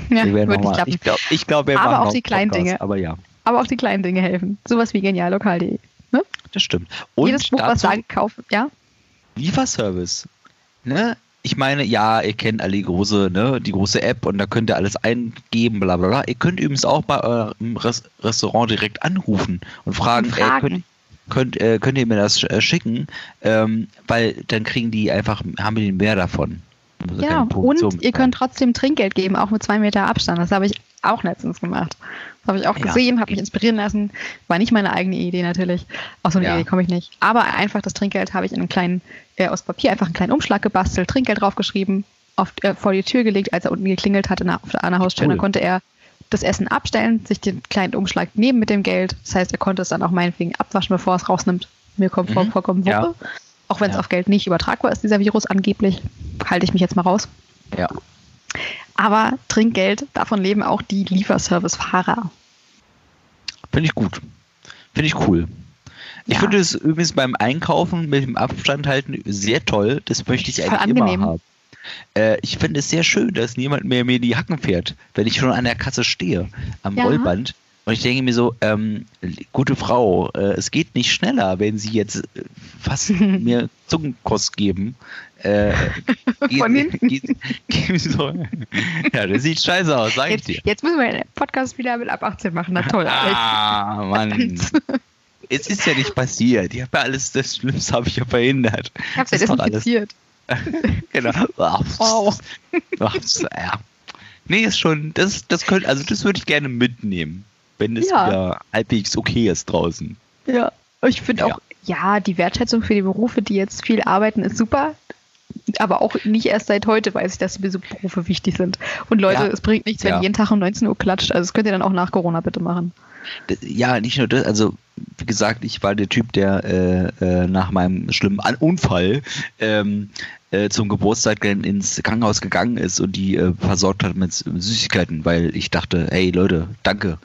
Speaker 2: Ja, wird nicht klappen.
Speaker 3: ich glaube, ich glaub, wir
Speaker 2: Aber
Speaker 3: machen
Speaker 2: auch die
Speaker 3: einen
Speaker 2: kleinen
Speaker 3: Podcast,
Speaker 2: Dinge.
Speaker 3: Aber ja,
Speaker 2: Aber auch die kleinen Dinge helfen. Sowas wie geniallokal.de. Ne?
Speaker 3: das stimmt. Und
Speaker 2: Jedes Buch, was
Speaker 3: dazu
Speaker 2: sagen, kaufen. Ja?
Speaker 3: Lieferservice. Ne? Ich meine, ja, ihr kennt alle die große, ne, die große App und da könnt ihr alles eingeben, bla bla bla. Ihr könnt übrigens auch bei eurem Res Restaurant direkt anrufen und fragen,
Speaker 2: Und fragen.
Speaker 3: könnt, könnt, äh, könnt ihr mir das äh, schicken? Ähm, weil dann kriegen die einfach, haben die mehr davon.
Speaker 2: Ja, und ihr könnt trotzdem Trinkgeld geben, auch mit zwei Meter Abstand. Das habe ich auch letztens gemacht. Habe ich auch
Speaker 3: Ja.
Speaker 2: gesehen, habe mich inspirieren lassen. War nicht meine eigene Idee natürlich. Aus so eine
Speaker 3: Ja.
Speaker 2: Idee komme ich nicht. Aber einfach das Trinkgeld habe ich in einen kleinen, äh, aus Papier einfach einen kleinen Umschlag gebastelt, Trinkgeld draufgeschrieben, auf, äh, vor die Tür gelegt, als er unten geklingelt hat in der, auf der anderen Haustür.
Speaker 3: Cool.
Speaker 2: Dann konnte er das Essen abstellen, sich den kleinen Umschlag nehmen mit dem Geld. Das heißt, er konnte es dann auch meinetwegen abwaschen, bevor er es rausnimmt. Mir kommt
Speaker 3: Mhm.
Speaker 2: vollkommen
Speaker 3: Ja.
Speaker 2: Wuppe. Auch wenn es
Speaker 3: Ja.
Speaker 2: auf Geld nicht übertragbar ist, dieser Virus angeblich, halte ich mich jetzt mal raus.
Speaker 3: Ja.
Speaker 2: Aber Trinkgeld, davon leben auch die Lieferservice-Fahrer.
Speaker 3: Finde ich gut. Finde ich cool. Ich
Speaker 2: Ja.
Speaker 3: finde es übrigens beim Einkaufen mit dem Abstand halten sehr toll. Das möchte ich eigentlich immer haben. Äh, ich finde es sehr schön, dass niemand mehr mir die Hacken fährt, wenn ich schon an der Kasse stehe, am
Speaker 2: Ja.
Speaker 3: Rollband. Und ich denke mir so, ähm, gute Frau, äh, es geht nicht schneller, wenn Sie jetzt äh, fast mir Zungenkost geben. Äh,
Speaker 2: Von hinten.
Speaker 3: Ja, das sieht scheiße aus, sag ich
Speaker 2: Jetzt,
Speaker 3: dir.
Speaker 2: jetzt müssen wir den Podcast wieder mit ab 18 machen. Na toll.
Speaker 3: Ah, Mann. Es ist ja nicht passiert. Ich habe ja alles, das Schlimmste habe ich ja verhindert.
Speaker 2: Ich ja
Speaker 3: ist doch alles-
Speaker 2: desinfiziert.
Speaker 3: Genau.
Speaker 2: Wow.
Speaker 3: ja. Nee, ist schon, das, das könnte, also das würde ich gerne mitnehmen, wenn es
Speaker 2: Ja.
Speaker 3: wieder halbwegs okay ist draußen.
Speaker 2: Ja. Ich finde
Speaker 3: Ja.
Speaker 2: auch, ja, die Wertschätzung für die Berufe, die jetzt viel arbeiten, ist super. Aber auch nicht erst seit heute weiß ich, dass diese Berufe wichtig sind. Und Leute,
Speaker 3: Ja.
Speaker 2: es bringt nichts, wenn
Speaker 3: Ja.
Speaker 2: jeden Tag um 19 Uhr klatscht. Also das könnt ihr dann auch nach Corona bitte machen.
Speaker 3: Ja, nicht nur das, also wie gesagt, ich war der Typ, der äh, äh, nach meinem schlimmen An Unfall ähm, äh, zum Geburtstag ins Krankenhaus gegangen ist und die äh, versorgt hat mit Süßigkeiten, weil ich dachte, hey Leute, danke.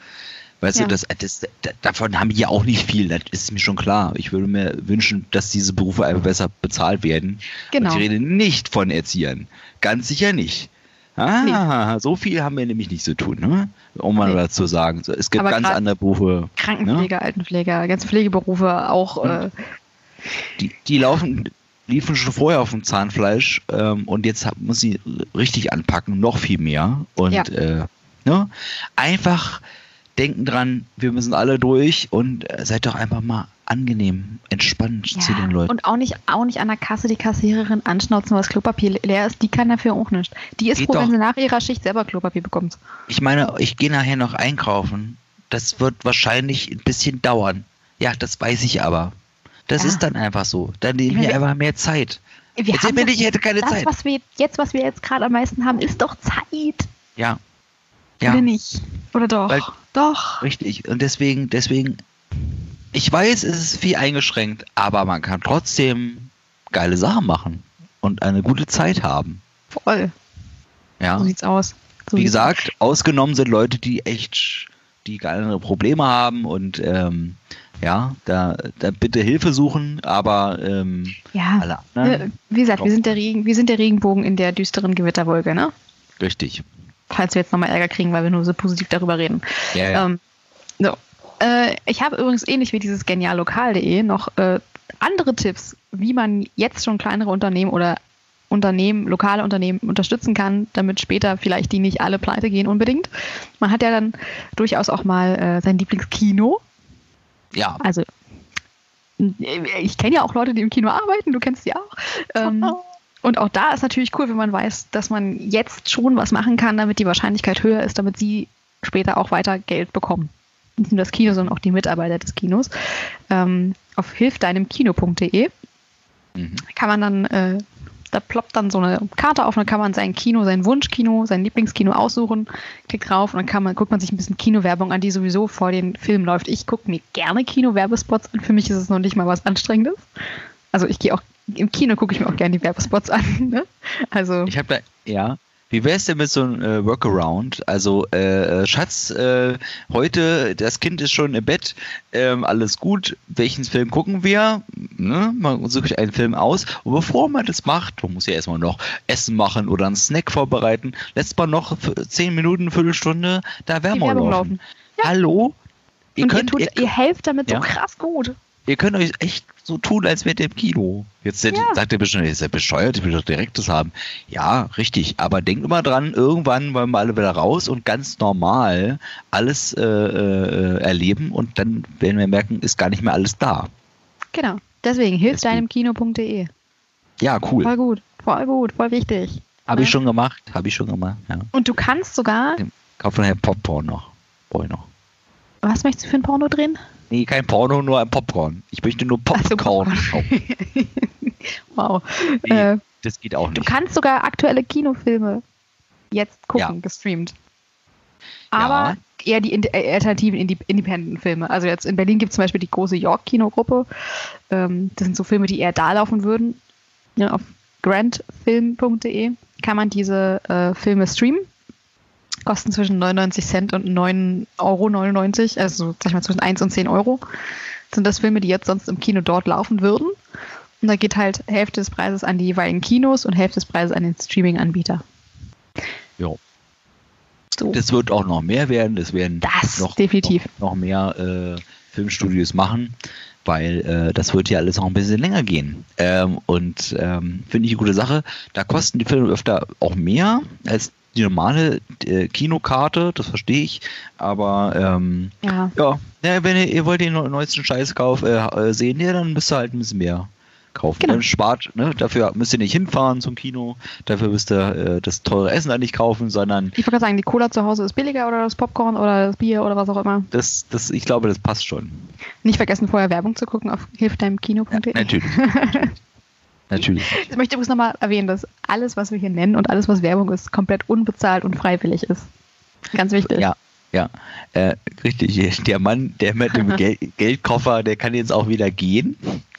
Speaker 3: Weißt
Speaker 2: Ja.
Speaker 3: du, das, das, da- davon haben die ja auch nicht viel, das ist mir schon klar. Ich würde mir wünschen, dass diese Berufe einfach besser bezahlt werden.
Speaker 2: Genau.
Speaker 3: Und ich rede nicht von Erziehern. Ganz sicher nicht. Ah, so viel haben wir nämlich nicht zu tun, ne? um mal
Speaker 2: Nee.
Speaker 3: dazu zu sagen. Es gibt
Speaker 2: Aber
Speaker 3: ganz andere Berufe,
Speaker 2: Krankenpfleger, Altenpfleger, ganze Pflegeberufe auch.
Speaker 3: Und-
Speaker 2: Äh,
Speaker 3: die, die laufen, liefen schon vorher auf dem Zahnfleisch ähm, und jetzt muss sie richtig anpacken, noch viel mehr. Und
Speaker 2: Ja.
Speaker 3: äh, ne? einfach denken dran, wir müssen alle durch und äh, seid doch einfach mal angenehm, entspannt zu den Leuten.
Speaker 2: Und auch nicht, auch nicht an der Kasse die Kassiererin anschnauzen, weil das Klopapier leer ist. Die kann dafür auch nicht. Die ist
Speaker 3: Geht
Speaker 2: froh, wenn
Speaker 3: doch.
Speaker 2: sie nach ihrer Schicht selber Klopapier bekommt.
Speaker 3: Ich meine, ich gehe nachher noch einkaufen. Das wird wahrscheinlich ein bisschen dauern. Ja, das weiß ich aber. Das
Speaker 2: Ja.
Speaker 3: ist dann einfach so. Dann nehme ich
Speaker 2: Wir-
Speaker 3: einfach mehr Zeit.
Speaker 2: Wir
Speaker 3: Jetzt
Speaker 2: haben
Speaker 3: mir nicht, ich hätte keine
Speaker 2: das,
Speaker 3: Zeit.
Speaker 2: Was wir jetzt, was wir jetzt gerade am meisten haben, ist doch Zeit.
Speaker 3: Ja. Ja.
Speaker 2: Oder nicht? Oder doch?
Speaker 3: Weil-
Speaker 2: doch.
Speaker 3: Richtig. Und deswegen, deswegen, ich weiß, es ist viel eingeschränkt, aber man kann trotzdem geile Sachen machen und eine gute Zeit haben.
Speaker 2: Voll.
Speaker 3: Ja.
Speaker 2: So sieht's aus. So
Speaker 3: Wie
Speaker 2: sieht's
Speaker 3: gesagt, ausgenommen sind Leute, die echt die geilere Probleme haben und ähm, ja, da, da bitte Hilfe suchen, aber ähm,
Speaker 2: Ja.
Speaker 3: alle
Speaker 2: Äh,
Speaker 3: anderen,
Speaker 2: Wie gesagt, wir sind, der Regen, wir sind der Regenbogen in der düsteren Gewitterwolke, ne?
Speaker 3: richtig.
Speaker 2: Falls wir jetzt nochmal Ärger kriegen, weil wir nur so positiv darüber reden.
Speaker 3: Ja, ja.
Speaker 2: Ähm, so. Äh, ich habe übrigens ähnlich wie dieses geniallokal.de noch äh, andere Tipps, wie man jetzt schon kleinere Unternehmen oder Unternehmen, lokale Unternehmen unterstützen kann, damit später vielleicht die nicht alle pleite gehen unbedingt. Man hat ja dann durchaus auch mal äh, sein Lieblingskino.
Speaker 3: ja.
Speaker 2: Also äh, ich kenne ja auch Leute, die im Kino arbeiten, du kennst die auch. Ähm, und auch da ist natürlich cool, wenn man weiß, dass man jetzt schon was machen kann, damit die Wahrscheinlichkeit höher ist, damit sie später auch weiter Geld bekommen. Nicht nur das Kino, sondern auch die Mitarbeiter des Kinos. Ähm, auf hilfdeinemkino.de
Speaker 3: Mhm.
Speaker 2: kann man dann, äh, da ploppt dann so eine Karte auf und dann kann man sein Kino, sein Wunschkino, sein Lieblingskino aussuchen, klickt drauf und dann kann man, guckt man sich ein bisschen Kinowerbung an, die sowieso vor den Filmen läuft. Ich gucke mir gerne Kino-Werbespots an, für mich ist es noch nicht mal was Anstrengendes. Also ich gehe auch, im Kino gucke ich mir auch gerne die Werbespots an. Ne? Also
Speaker 3: Ich habe da, ja. Wie wär's denn mit so einem äh, Workaround? Also, äh, äh, Schatz, äh, heute, das Kind ist schon im Bett, ähm, alles gut, welchen Film gucken wir? Ne? Man sucht sich einen Film aus und bevor man das macht, man muss ja erstmal noch Essen machen oder einen Snack vorbereiten, lässt man noch 10 Minuten, Viertelstunde da Werbung,
Speaker 2: Werbung
Speaker 3: laufen.
Speaker 2: laufen. Ja.
Speaker 3: Hallo? Ihr
Speaker 2: und
Speaker 3: könnt,
Speaker 2: ihr,
Speaker 3: ihr,
Speaker 2: tut, ihr helft damit
Speaker 3: Ja.
Speaker 2: so krass gut.
Speaker 3: Ihr könnt euch echt so tun, als wärt ihr im Kino. Jetzt
Speaker 2: Ja.
Speaker 3: sagt ihr bestimmt, ihr seid bescheuert, ich will doch direktes haben. Ja, richtig. Aber denkt immer dran, irgendwann wollen wir alle wieder raus und ganz normal alles äh, äh, erleben und dann werden wir merken, ist gar nicht mehr alles da.
Speaker 2: Genau. Deswegen hilfdeinemkino.de.
Speaker 3: Ja, cool.
Speaker 2: Voll gut, voll gut, voll wichtig.
Speaker 3: Habe ich schon gemacht, habe ich schon gemacht. Ja.
Speaker 2: Und du kannst sogar,
Speaker 3: Kauf nachher Popcorn noch. Ich noch.
Speaker 2: was möchtest du für ein Porno drehen?
Speaker 3: Nee, kein Porno, nur ein Popcorn. Ich möchte nur Popcorn. Kaufen.
Speaker 2: Wow.
Speaker 3: Nee,
Speaker 2: Äh,
Speaker 3: das geht auch
Speaker 2: Du
Speaker 3: nicht.
Speaker 2: kannst sogar aktuelle Kinofilme jetzt gucken,
Speaker 3: Ja.
Speaker 2: gestreamt. Aber eher die äh, alternativen Independent-Filme. Also jetzt in Berlin gibt es zum Beispiel die große York-Kinogruppe. Ähm, das sind so Filme, die eher da laufen würden. Ja, auf grandfilm.de kann man diese äh, Filme streamen. Kosten zwischen 99 Cent und 9,99 Euro, also sag ich mal zwischen 1 und 10 Euro. Sind das Filme, die jetzt sonst im Kino dort laufen würden. Und da geht halt Hälfte des Preises an die jeweiligen Kinos und Hälfte des Preises an den Streaming-Anbieter.
Speaker 3: Jo.
Speaker 2: So.
Speaker 3: Das wird auch noch mehr werden. Das werden
Speaker 2: Das,
Speaker 3: noch,
Speaker 2: definitiv.
Speaker 3: noch, noch mehr äh, Filmstudios machen, weil äh, das wird ja alles noch ein bisschen länger gehen. Ähm, und ähm, finde ich eine gute Sache. Da kosten die Filme öfter auch mehr als die normale äh, Kinokarte, das verstehe ich. Aber ähm,
Speaker 2: Ja.
Speaker 3: ja, ja, wenn ihr, ihr wollt den neu- neuesten Scheiß kauf, äh, äh, sehen, ja, dann müsst ihr halt ein bisschen mehr kaufen.
Speaker 2: Genau.
Speaker 3: Dann spart, ne? Dafür müsst ihr nicht hinfahren zum Kino, dafür müsst ihr äh, das teure Essen dann nicht kaufen, sondern
Speaker 2: Ich wollte gerade sagen, die Cola zu Hause ist billiger oder das Popcorn oder das Bier oder was auch immer.
Speaker 3: das, das, ich glaube, das passt schon.
Speaker 2: Nicht vergessen, vorher Werbung zu gucken auf hilfdeinemkino.de.
Speaker 3: Natürlich. Natürlich.
Speaker 2: Ich möchte übrigens nochmal erwähnen, dass alles, was wir hier nennen und alles, was Werbung ist, komplett unbezahlt und freiwillig ist. Ganz wichtig.
Speaker 3: Ja, ja. Äh, richtig. Der Mann, der mit dem Gel Geldkoffer, der kann jetzt auch wieder gehen.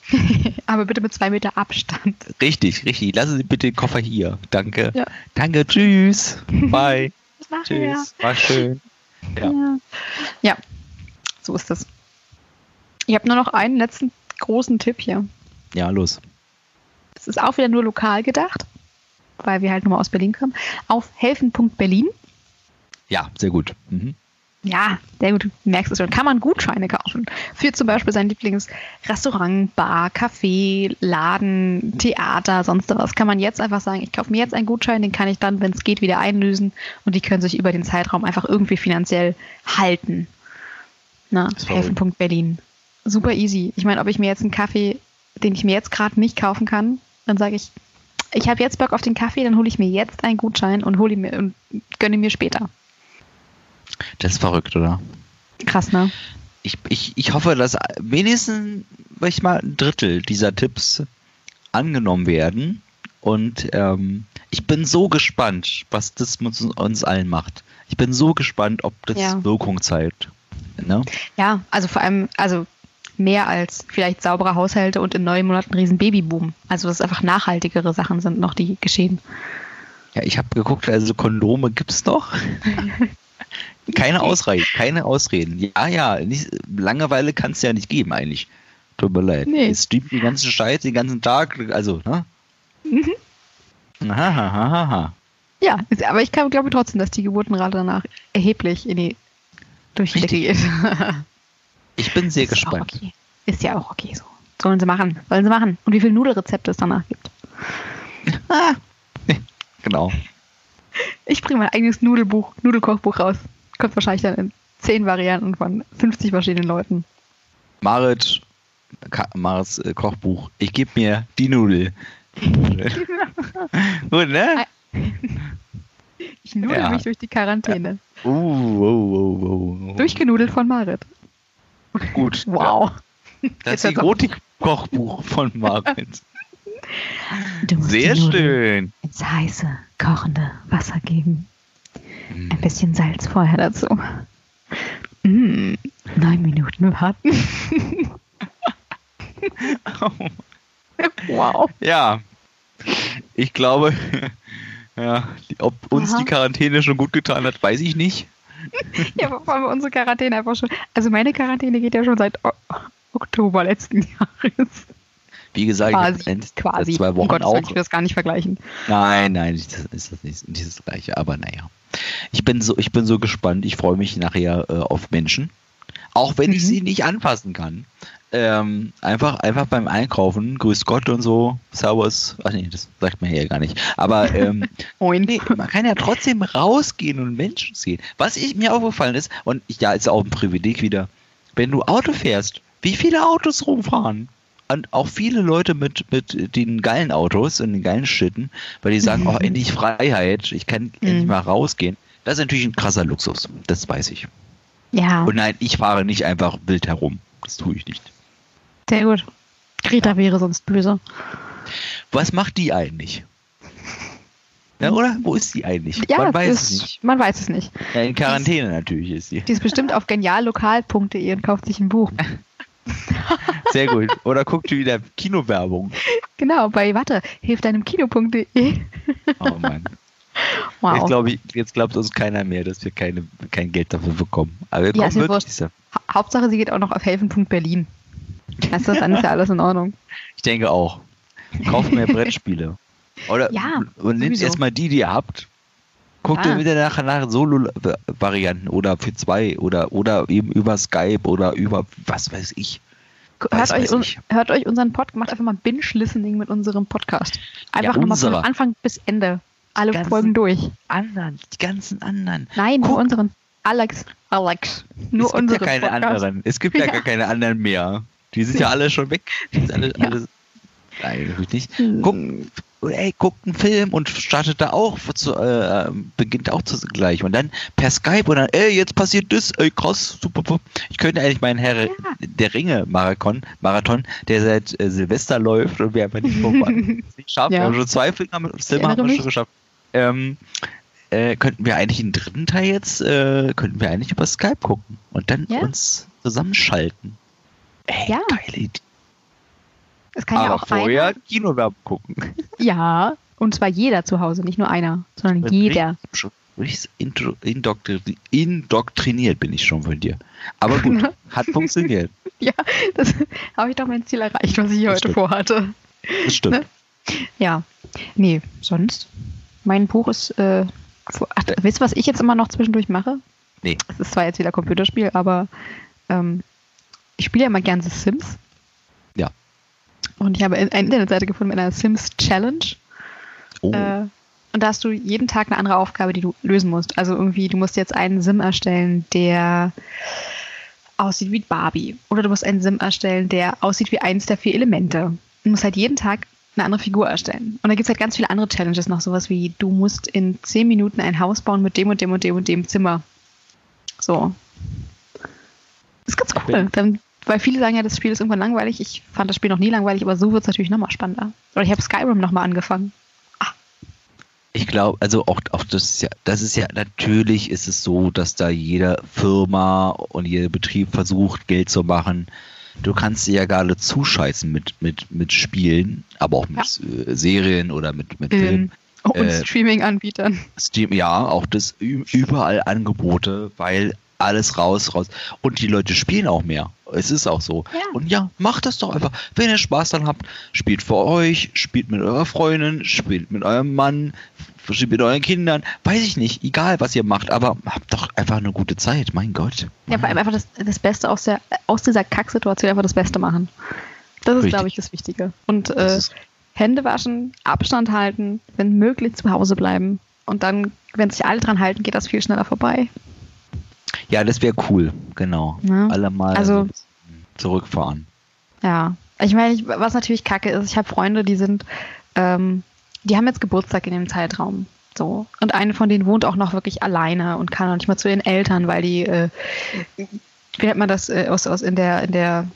Speaker 2: Aber bitte mit zwei Meter Abstand.
Speaker 3: Richtig, richtig. Lassen Sie bitte den Koffer hier. Danke.
Speaker 2: Ja.
Speaker 3: Danke, tschüss. Bye.
Speaker 2: Bis nachher.
Speaker 3: tschüss. War schön. Ja.
Speaker 2: Ja. ja, so ist es. Ich habe nur noch einen letzten großen Tipp hier.
Speaker 3: Ja, los.
Speaker 2: Ist auch wieder nur lokal gedacht, weil wir halt nur mal aus Berlin kommen. Auf helfen.berlin.
Speaker 3: Ja, sehr gut. Mhm.
Speaker 2: Ja, sehr gut. Du merkst es schon. Kann man Gutscheine kaufen. Für zum Beispiel sein Lieblingsrestaurant, Bar, Café, Laden, Theater, sonst was. Kann man jetzt einfach sagen, ich kaufe mir jetzt einen Gutschein, den kann ich dann, wenn es geht, wieder einlösen und die können sich über den Zeitraum einfach irgendwie finanziell halten. Na, helfen.berlin. Super easy. Ich meine, ob ich mir jetzt einen Kaffee, den ich mir jetzt gerade nicht kaufen kann, dann sage ich, ich habe jetzt Bock auf den Kaffee, dann hole ich mir jetzt einen Gutschein und hole ihn mir und gönne mir später.
Speaker 3: Das ist verrückt, oder?
Speaker 2: Krass, ne?
Speaker 3: Ich, ich, ich hoffe, dass wenigstens sag ich mal, ein Drittel dieser Tipps angenommen werden. Und ähm, Ich bin so gespannt, was das mit uns allen macht. Ich bin so gespannt, ob das
Speaker 2: Ja.
Speaker 3: Wirkung zeigt. Ne?
Speaker 2: Ja, also vor allem, also mehr als vielleicht saubere Haushalte und in neun Monaten ein riesen Babyboom. Also dass es einfach nachhaltigere Sachen sind noch, die geschehen.
Speaker 3: Ja, ich habe geguckt, also Kondome gibt's noch. keine Ausreden, keine Ausreden. Ja, ja, nicht, Langeweile kann es ja nicht geben eigentlich. Tut mir leid.
Speaker 2: Nee.
Speaker 3: Es streamt den ganzen Scheiß den ganzen Tag, also, ne?
Speaker 2: Mhm. Ja, aber ich kann- glaube trotzdem, dass die Geburtenrate danach erheblich in die durch die Decke geht.
Speaker 3: Ich bin sehr
Speaker 2: Ist
Speaker 3: gespannt.
Speaker 2: Okay. Ist ja auch okay so. Sollen sie machen. Sollen sie machen. Und wie viele Nudelrezepte es danach gibt.
Speaker 3: Ah. Genau.
Speaker 2: Ich bringe mein eigenes Nudelbuch, Nudelkochbuch raus. Kommt wahrscheinlich dann in zehn Varianten von 50 verschiedenen Leuten.
Speaker 3: Marit, Ka Marits äh, Kochbuch. Ich gebe mir die Nudel. Gut, ne?
Speaker 2: Ich nudel
Speaker 3: Ja.
Speaker 2: mich durch die Quarantäne.
Speaker 3: Uh, uh, uh, uh.
Speaker 2: Durchgenudelt von Marit.
Speaker 3: Gut.
Speaker 2: Wow.
Speaker 3: Das
Speaker 2: hört's auf.
Speaker 3: Erotik-Kochbuch von
Speaker 1: musst
Speaker 3: Sehr schön.
Speaker 1: ins heiße, kochende Wasser geben.
Speaker 3: Hm.
Speaker 1: Ein bisschen Salz vorher dazu.
Speaker 2: Mm.
Speaker 1: Neun Minuten warten.
Speaker 2: Wow.
Speaker 3: Ja, ich glaube, ja, ob uns
Speaker 2: Aha.
Speaker 3: die Quarantäne schon gut getan hat, weiß ich nicht.
Speaker 2: Ja, vor allem unsere Quarantäne einfach schon. Also meine Quarantäne geht ja schon seit O Oktober letzten Jahres.
Speaker 3: Wie gesagt, ich
Speaker 2: Quasi.
Speaker 3: end-
Speaker 2: Quasi.
Speaker 3: zwei Wochen
Speaker 2: Gottes Willen,
Speaker 3: auch.
Speaker 2: ich will das gar nicht vergleichen.
Speaker 3: Nein, nein, das ist das nicht, nicht das Gleiche, aber naja. Ich bin so, ich bin so gespannt. Ich freue mich nachher äh, auf Menschen. Auch wenn ich
Speaker 2: Mhm.
Speaker 3: sie nicht anfassen kann. Ähm, einfach, einfach beim Einkaufen, grüß Gott und so, Servus. Ach nee, das sagt man hier gar nicht. Aber ähm. Nee, man kann ja trotzdem rausgehen und Menschen sehen. Was ich, mir aufgefallen ist, und ja, ist auch ein Privileg wieder, wenn du Auto fährst, wie viele Autos rumfahren. Und auch viele Leute mit, mit den geilen Autos und den geilen Schlitten, weil die sagen, oh, endlich Freiheit, ich kann endlich
Speaker 2: Mhm.
Speaker 3: mal rausgehen. Das ist natürlich ein krasser Luxus, das weiß ich.
Speaker 2: Ja,
Speaker 3: Und nein, ich fahre nicht einfach wild herum. Das tue ich nicht.
Speaker 2: Sehr gut. Greta wäre sonst böse.
Speaker 3: Was macht die eigentlich? Ja, oder? Wo ist die eigentlich?
Speaker 2: Ja,
Speaker 3: Man weiß
Speaker 2: das-
Speaker 3: es nicht.
Speaker 2: Man weiß es nicht.
Speaker 3: Ja, in Quarantäne natürlich ist sie.
Speaker 2: Die ist bestimmt auf geniallokal.de und kauft sich ein Buch.
Speaker 3: Sehr gut. Oder guckt wieder Kinowerbung.
Speaker 2: Genau, bei Warte, hilft deinem Kino.de.
Speaker 3: Oh Mann.
Speaker 2: Wow.
Speaker 3: Jetzt, glaub ich, jetzt glaubt uns keiner mehr, dass wir keine, kein Geld dafür bekommen. Aber wir
Speaker 2: Ja,
Speaker 3: kommen
Speaker 2: ist
Speaker 3: wirklich.
Speaker 2: Hauptsache, sie geht auch noch auf helfen.berlin. Du, dann ist ja alles in Ordnung.
Speaker 3: Ich denke auch. Kauft mehr Brettspiele. Oder
Speaker 2: Ja,
Speaker 3: und nehmt erstmal die, die ihr habt. Guckt
Speaker 2: Ah.
Speaker 3: ihr wieder nachher nach Solo-Varianten oder für zwei oder, oder eben über Skype oder über was weiß ich.
Speaker 2: Hört euch, un hört euch unseren Podcast, macht einfach mal Binge-Listening mit unserem Podcast. Einfach
Speaker 3: Ja,
Speaker 2: nochmal von. Anfang bis Ende. Alle
Speaker 3: Ganzen-
Speaker 2: Folgen durch.
Speaker 3: Anderen, die ganzen anderen.
Speaker 2: Nein, nur
Speaker 3: Guck.
Speaker 2: unseren. Alex, Alex. Nur
Speaker 3: es gibt ja keine
Speaker 2: Podcast.
Speaker 3: anderen. Es gibt ja,
Speaker 2: Ja.
Speaker 3: gar keine anderen mehr. Die sind ja alle schon weg. Die sind alle,
Speaker 2: Ja.
Speaker 3: alle, nein, natürlich nicht.
Speaker 2: Hm.
Speaker 3: Guckt, ey, guckt einen Film und startet da auch, zu, äh, beginnt auch zu gleich. Und dann per Skype und dann, ey, jetzt passiert das, ey, krass, super. super. Ich könnte eigentlich meinen Herr
Speaker 2: Ja.
Speaker 3: der Ringe-Marathon, Marathon, der seit äh, Silvester läuft und wir einfach nicht vorbei. nicht schaffen.
Speaker 2: Ja.
Speaker 3: Wir haben schon zwei Filme Silber
Speaker 2: erinnere
Speaker 3: haben wir schon geschafft. Ähm, äh, könnten wir eigentlich einen dritten Teil jetzt, äh, könnten wir eigentlich über Skype gucken und dann
Speaker 2: Ja.
Speaker 3: uns zusammenschalten. Ey,
Speaker 2: Ja.
Speaker 3: geile Idee.
Speaker 2: Es kann ja
Speaker 3: Aber
Speaker 2: auch
Speaker 3: vorher
Speaker 2: einer.
Speaker 3: Kinowerbung gucken.
Speaker 2: Ja, und zwar jeder zu Hause, nicht nur einer, sondern jeder.
Speaker 3: Schon indoktri- indoktriniert bin ich schon von dir. Aber gut, hat funktioniert.
Speaker 2: Ja, das habe ich doch mein Ziel erreicht, was ich hier
Speaker 3: Das
Speaker 2: heute
Speaker 3: stimmt.
Speaker 2: vorhatte.
Speaker 3: Das stimmt.
Speaker 2: Ne? Ja. Nee, sonst. Mein Buch ist. Äh, Ach, wisst ihr, was ich jetzt immer noch zwischendurch mache?
Speaker 3: Nee.
Speaker 2: Es ist zwar jetzt wieder Computerspiel, aber ähm, ich spiele ja immer gern The Sims.
Speaker 3: Ja.
Speaker 2: Und ich habe eine Internetseite gefunden mit einer Sims Challenge.
Speaker 3: Oh,
Speaker 2: Äh, und da hast du jeden Tag eine andere Aufgabe, die du lösen musst. Also irgendwie, du musst jetzt einen Sim erstellen, der aussieht wie Barbie. Oder du musst einen Sim erstellen, der aussieht wie eins der vier Elemente. Du musst halt jeden Tag eine andere Figur erstellen. Und da gibt es halt ganz viele andere Challenges noch, sowas wie, du musst in zehn Minuten ein Haus bauen mit dem und dem und dem und dem Zimmer. So. ist ganz cool. Dann, weil viele sagen ja, das Spiel ist irgendwann langweilig. Ich fand das Spiel noch nie langweilig, aber so wird es natürlich nochmal spannender. Oder ich habe Skyrim nochmal angefangen.
Speaker 3: Ich glaube, also auch, auch das ist ja, das ist ja, natürlich ist es so, dass da jede Firma und jeder Betrieb versucht, Geld zu machen. Du kannst dir ja gerade zuscheißen mit, mit, mit Spielen, aber auch mit äh, Serien oder mit, mit Filmen.
Speaker 2: Ähm, und
Speaker 3: Äh,
Speaker 2: Streaming-Anbietern.
Speaker 3: Steam, ja, auch das überall Angebote, weil alles raus, raus. Und die Leute spielen auch mehr. Es ist auch so.
Speaker 2: Ja.
Speaker 3: Und ja, macht das doch einfach. Wenn ihr Spaß dann habt, spielt für euch, spielt mit eurer Freundin, spielt mit eurem Mann, spielt mit euren Kindern. Weiß ich nicht, egal was ihr macht, aber habt doch einfach eine gute Zeit. Mein Gott.
Speaker 2: Ja, vor allem einfach das, das Beste aus, der, aus dieser Kacksituation einfach das Beste machen. Das ist,
Speaker 3: Richtig.
Speaker 2: glaube ich, das Wichtige. Und äh, Hände waschen, Abstand halten, wenn möglich zu Hause bleiben. Und dann, wenn sich alle dran halten, geht das viel schneller vorbei.
Speaker 3: Ja, das wäre cool, genau.
Speaker 2: Ja.
Speaker 3: Alle mal
Speaker 2: Also-
Speaker 3: so zurückfahren.
Speaker 2: Ja. Ich meine, was natürlich kacke ist, ich habe Freunde, die sind, ähm, die haben jetzt Geburtstag in dem Zeitraum. So. Und eine von denen wohnt auch noch wirklich alleine und kann auch nicht mal zu ihren Eltern, weil die, äh, wie nennt man das, äh, aus, aus in der, in der,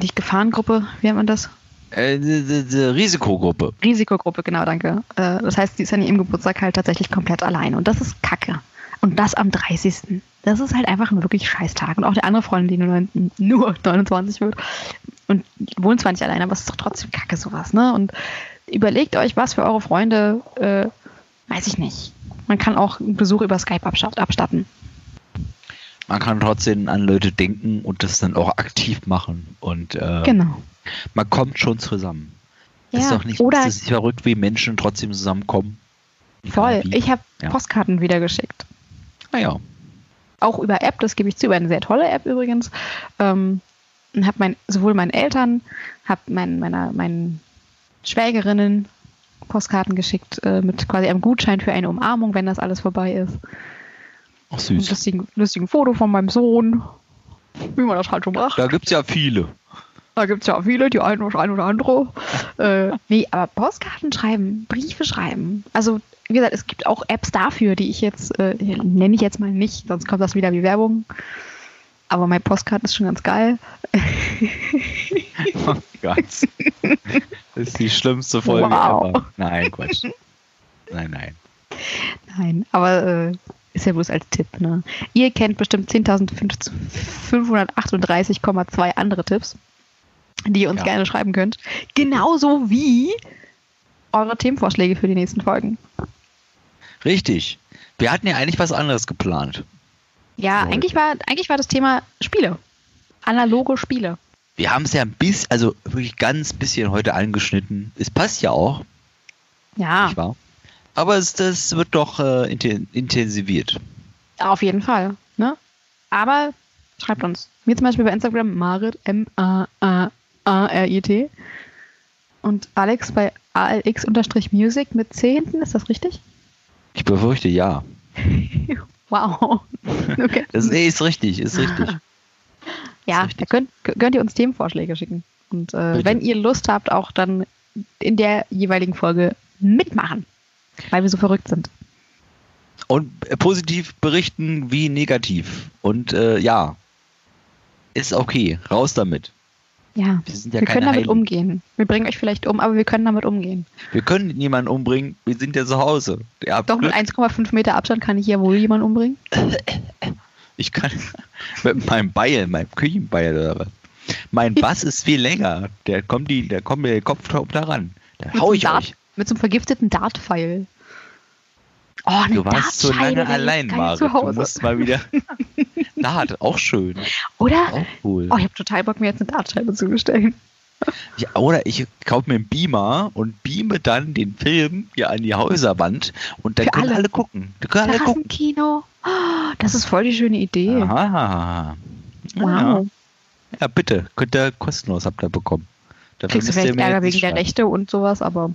Speaker 2: nicht Gefahrengruppe, wie nennt man das?
Speaker 3: Äh, die, die, die Risikogruppe.
Speaker 2: Risikogruppe, genau, danke. Äh, das heißt, die ist an ihrem Geburtstag halt tatsächlich komplett alleine. Und das ist Kacke. Und das am 30. Das ist halt einfach ein wirklich scheiß Tag. Und auch die andere Freundin, die nur, nur 29 wird und wohnt zwar nicht alleine, aber es ist doch trotzdem Kacke sowas, ne? Und überlegt euch, was für eure Freunde, äh, weiß ich nicht. Man kann auch einen Besuch über Skype abstatt- abstatten.
Speaker 3: Man kann trotzdem an Leute denken und das dann auch aktiv machen. Und äh,
Speaker 2: Genau.
Speaker 3: man kommt schon zusammen.
Speaker 2: Ja,
Speaker 3: ist doch nicht,
Speaker 2: oder-
Speaker 3: ist das nicht verrückt, wie Menschen trotzdem zusammenkommen.
Speaker 2: Voll. Ich habe
Speaker 3: Ja.
Speaker 2: Postkarten wieder geschickt.
Speaker 3: Naja,
Speaker 2: auch über App, das gebe ich zu, über eine sehr tolle App übrigens. Ähm, und habe mein, sowohl meinen Eltern, habe mein, meiner, meinen Schwägerinnen Postkarten geschickt äh, mit quasi einem Gutschein für eine Umarmung, wenn das alles vorbei ist. Ein
Speaker 3: süß.
Speaker 2: lustigen, lustigen Foto von meinem Sohn, wie man das halt so macht.
Speaker 3: Da gibt es ja viele.
Speaker 2: Da gibt es ja viele, die eine oder ein oder andere. äh, nee, aber Postkarten schreiben, Briefe schreiben. Also, wie gesagt, es gibt auch Apps dafür, die ich jetzt, äh, nenne ich jetzt mal nicht, sonst kommt das wieder wie Werbung. Aber mein Postkarten ist schon ganz geil.
Speaker 3: Oh Gott. Das ist die schlimmste Folge
Speaker 2: Wow.
Speaker 3: ever. Nein, Quatsch. Nein, nein.
Speaker 2: Nein, aber äh, ist ja bloß als Tipp. Ne? Ihr kennt bestimmt 10.538,2 andere Tipps, die ihr uns
Speaker 3: Ja.
Speaker 2: gerne schreiben könnt. Genauso wie eure Themenvorschläge für die nächsten Folgen.
Speaker 3: Richtig. Wir hatten ja eigentlich was anderes geplant.
Speaker 2: Ja,
Speaker 3: Leute.
Speaker 2: eigentlich war, eigentlich war das Thema Spiele. Analoge Spiele.
Speaker 3: Wir haben es ja ein bisschen, also wirklich ganz bisschen heute angeschnitten. Es passt ja auch,
Speaker 2: Ja?
Speaker 3: Aber es, das wird doch äh, inten- intensiviert.
Speaker 2: auf jeden Fall. Ne? Aber schreibt uns. Mir zum Beispiel bei Instagram Marit, M-A-A-A-R-I-T. Und Alex bei ALX-Music mit C hinten, ist das richtig?
Speaker 3: Ich befürchte ja.
Speaker 2: Wow. Okay.
Speaker 3: Das nee, ist richtig, ist richtig.
Speaker 2: ja,
Speaker 3: richtig.
Speaker 2: da könnt, könnt ihr uns Themenvorschläge schicken. Und äh, wenn ihr Lust habt, auch dann in der jeweiligen Folge mitmachen. Weil wir so verrückt sind.
Speaker 3: Und äh, positiv berichten wie negativ. Und äh, ja, ist okay. Raus damit.
Speaker 2: Ja,
Speaker 3: Wir sind ja
Speaker 2: wir können damit
Speaker 3: Heiligen.
Speaker 2: umgehen. Wir bringen euch vielleicht um, aber wir können damit umgehen.
Speaker 3: Wir können niemanden umbringen. Wir sind ja zu Hause. Habt
Speaker 2: Doch mit
Speaker 3: Glück.
Speaker 2: 1,5 Meter Abstand kann ich ja wohl jemanden umbringen.
Speaker 3: Ich kann mit meinem Beil, meinem Küchenbeil oder was. Mein Bass ist viel länger. Der kommt die, der kommt mir der Kopf da ran. Da
Speaker 2: Mit
Speaker 3: hau ich
Speaker 2: Dart,
Speaker 3: euch.
Speaker 2: Mit so einem vergifteten Dartpfeil. Oh,
Speaker 3: Du warst so lange allein,
Speaker 2: zu
Speaker 3: Du musst mal wieder. Dart, auch schön.
Speaker 2: Oder?
Speaker 3: Auch cool.
Speaker 2: Oh, ich habe total Bock, mir jetzt eine Dartscheibe zu bestellen.
Speaker 3: Ja, oder ich kaufe mir einen Beamer und beame dann den Film hier an die Häuserwand und dann
Speaker 2: Für
Speaker 3: können alle,
Speaker 2: alle.
Speaker 3: gucken. Die können alle gucken.
Speaker 2: Terrassenkino. Oh, das ist voll die schöne Idee.
Speaker 3: Aha.
Speaker 2: Wow.
Speaker 3: Ja. ja, bitte. Könnt ihr kostenlos habt ihr bekommen. Dafür
Speaker 2: Kriegst du vielleicht Ärger wegen der. Rechte und sowas, aber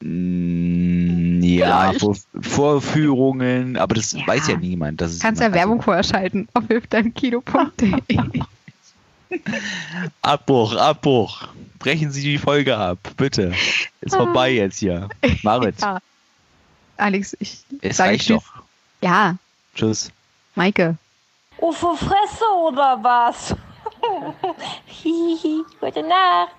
Speaker 3: Ja,
Speaker 2: Vielleicht.
Speaker 3: Vor Vorführungen, aber das
Speaker 2: Ja.
Speaker 3: weiß ja niemand. Das ist
Speaker 2: kannst ja Werbung vorher schalten auf hilfdeinkino.de.
Speaker 3: Abbruch, Abbruch. Brechen Sie die Folge ab, bitte. Ist vorbei jetzt hier. Marit,
Speaker 2: ja. Alex, ich
Speaker 3: es
Speaker 2: sage
Speaker 3: reicht
Speaker 2: Tschüss.
Speaker 3: doch.
Speaker 2: Ja,
Speaker 3: Tschüss.
Speaker 2: Maike.
Speaker 4: Ufo Fresse oder was? Hihi, gute Nacht.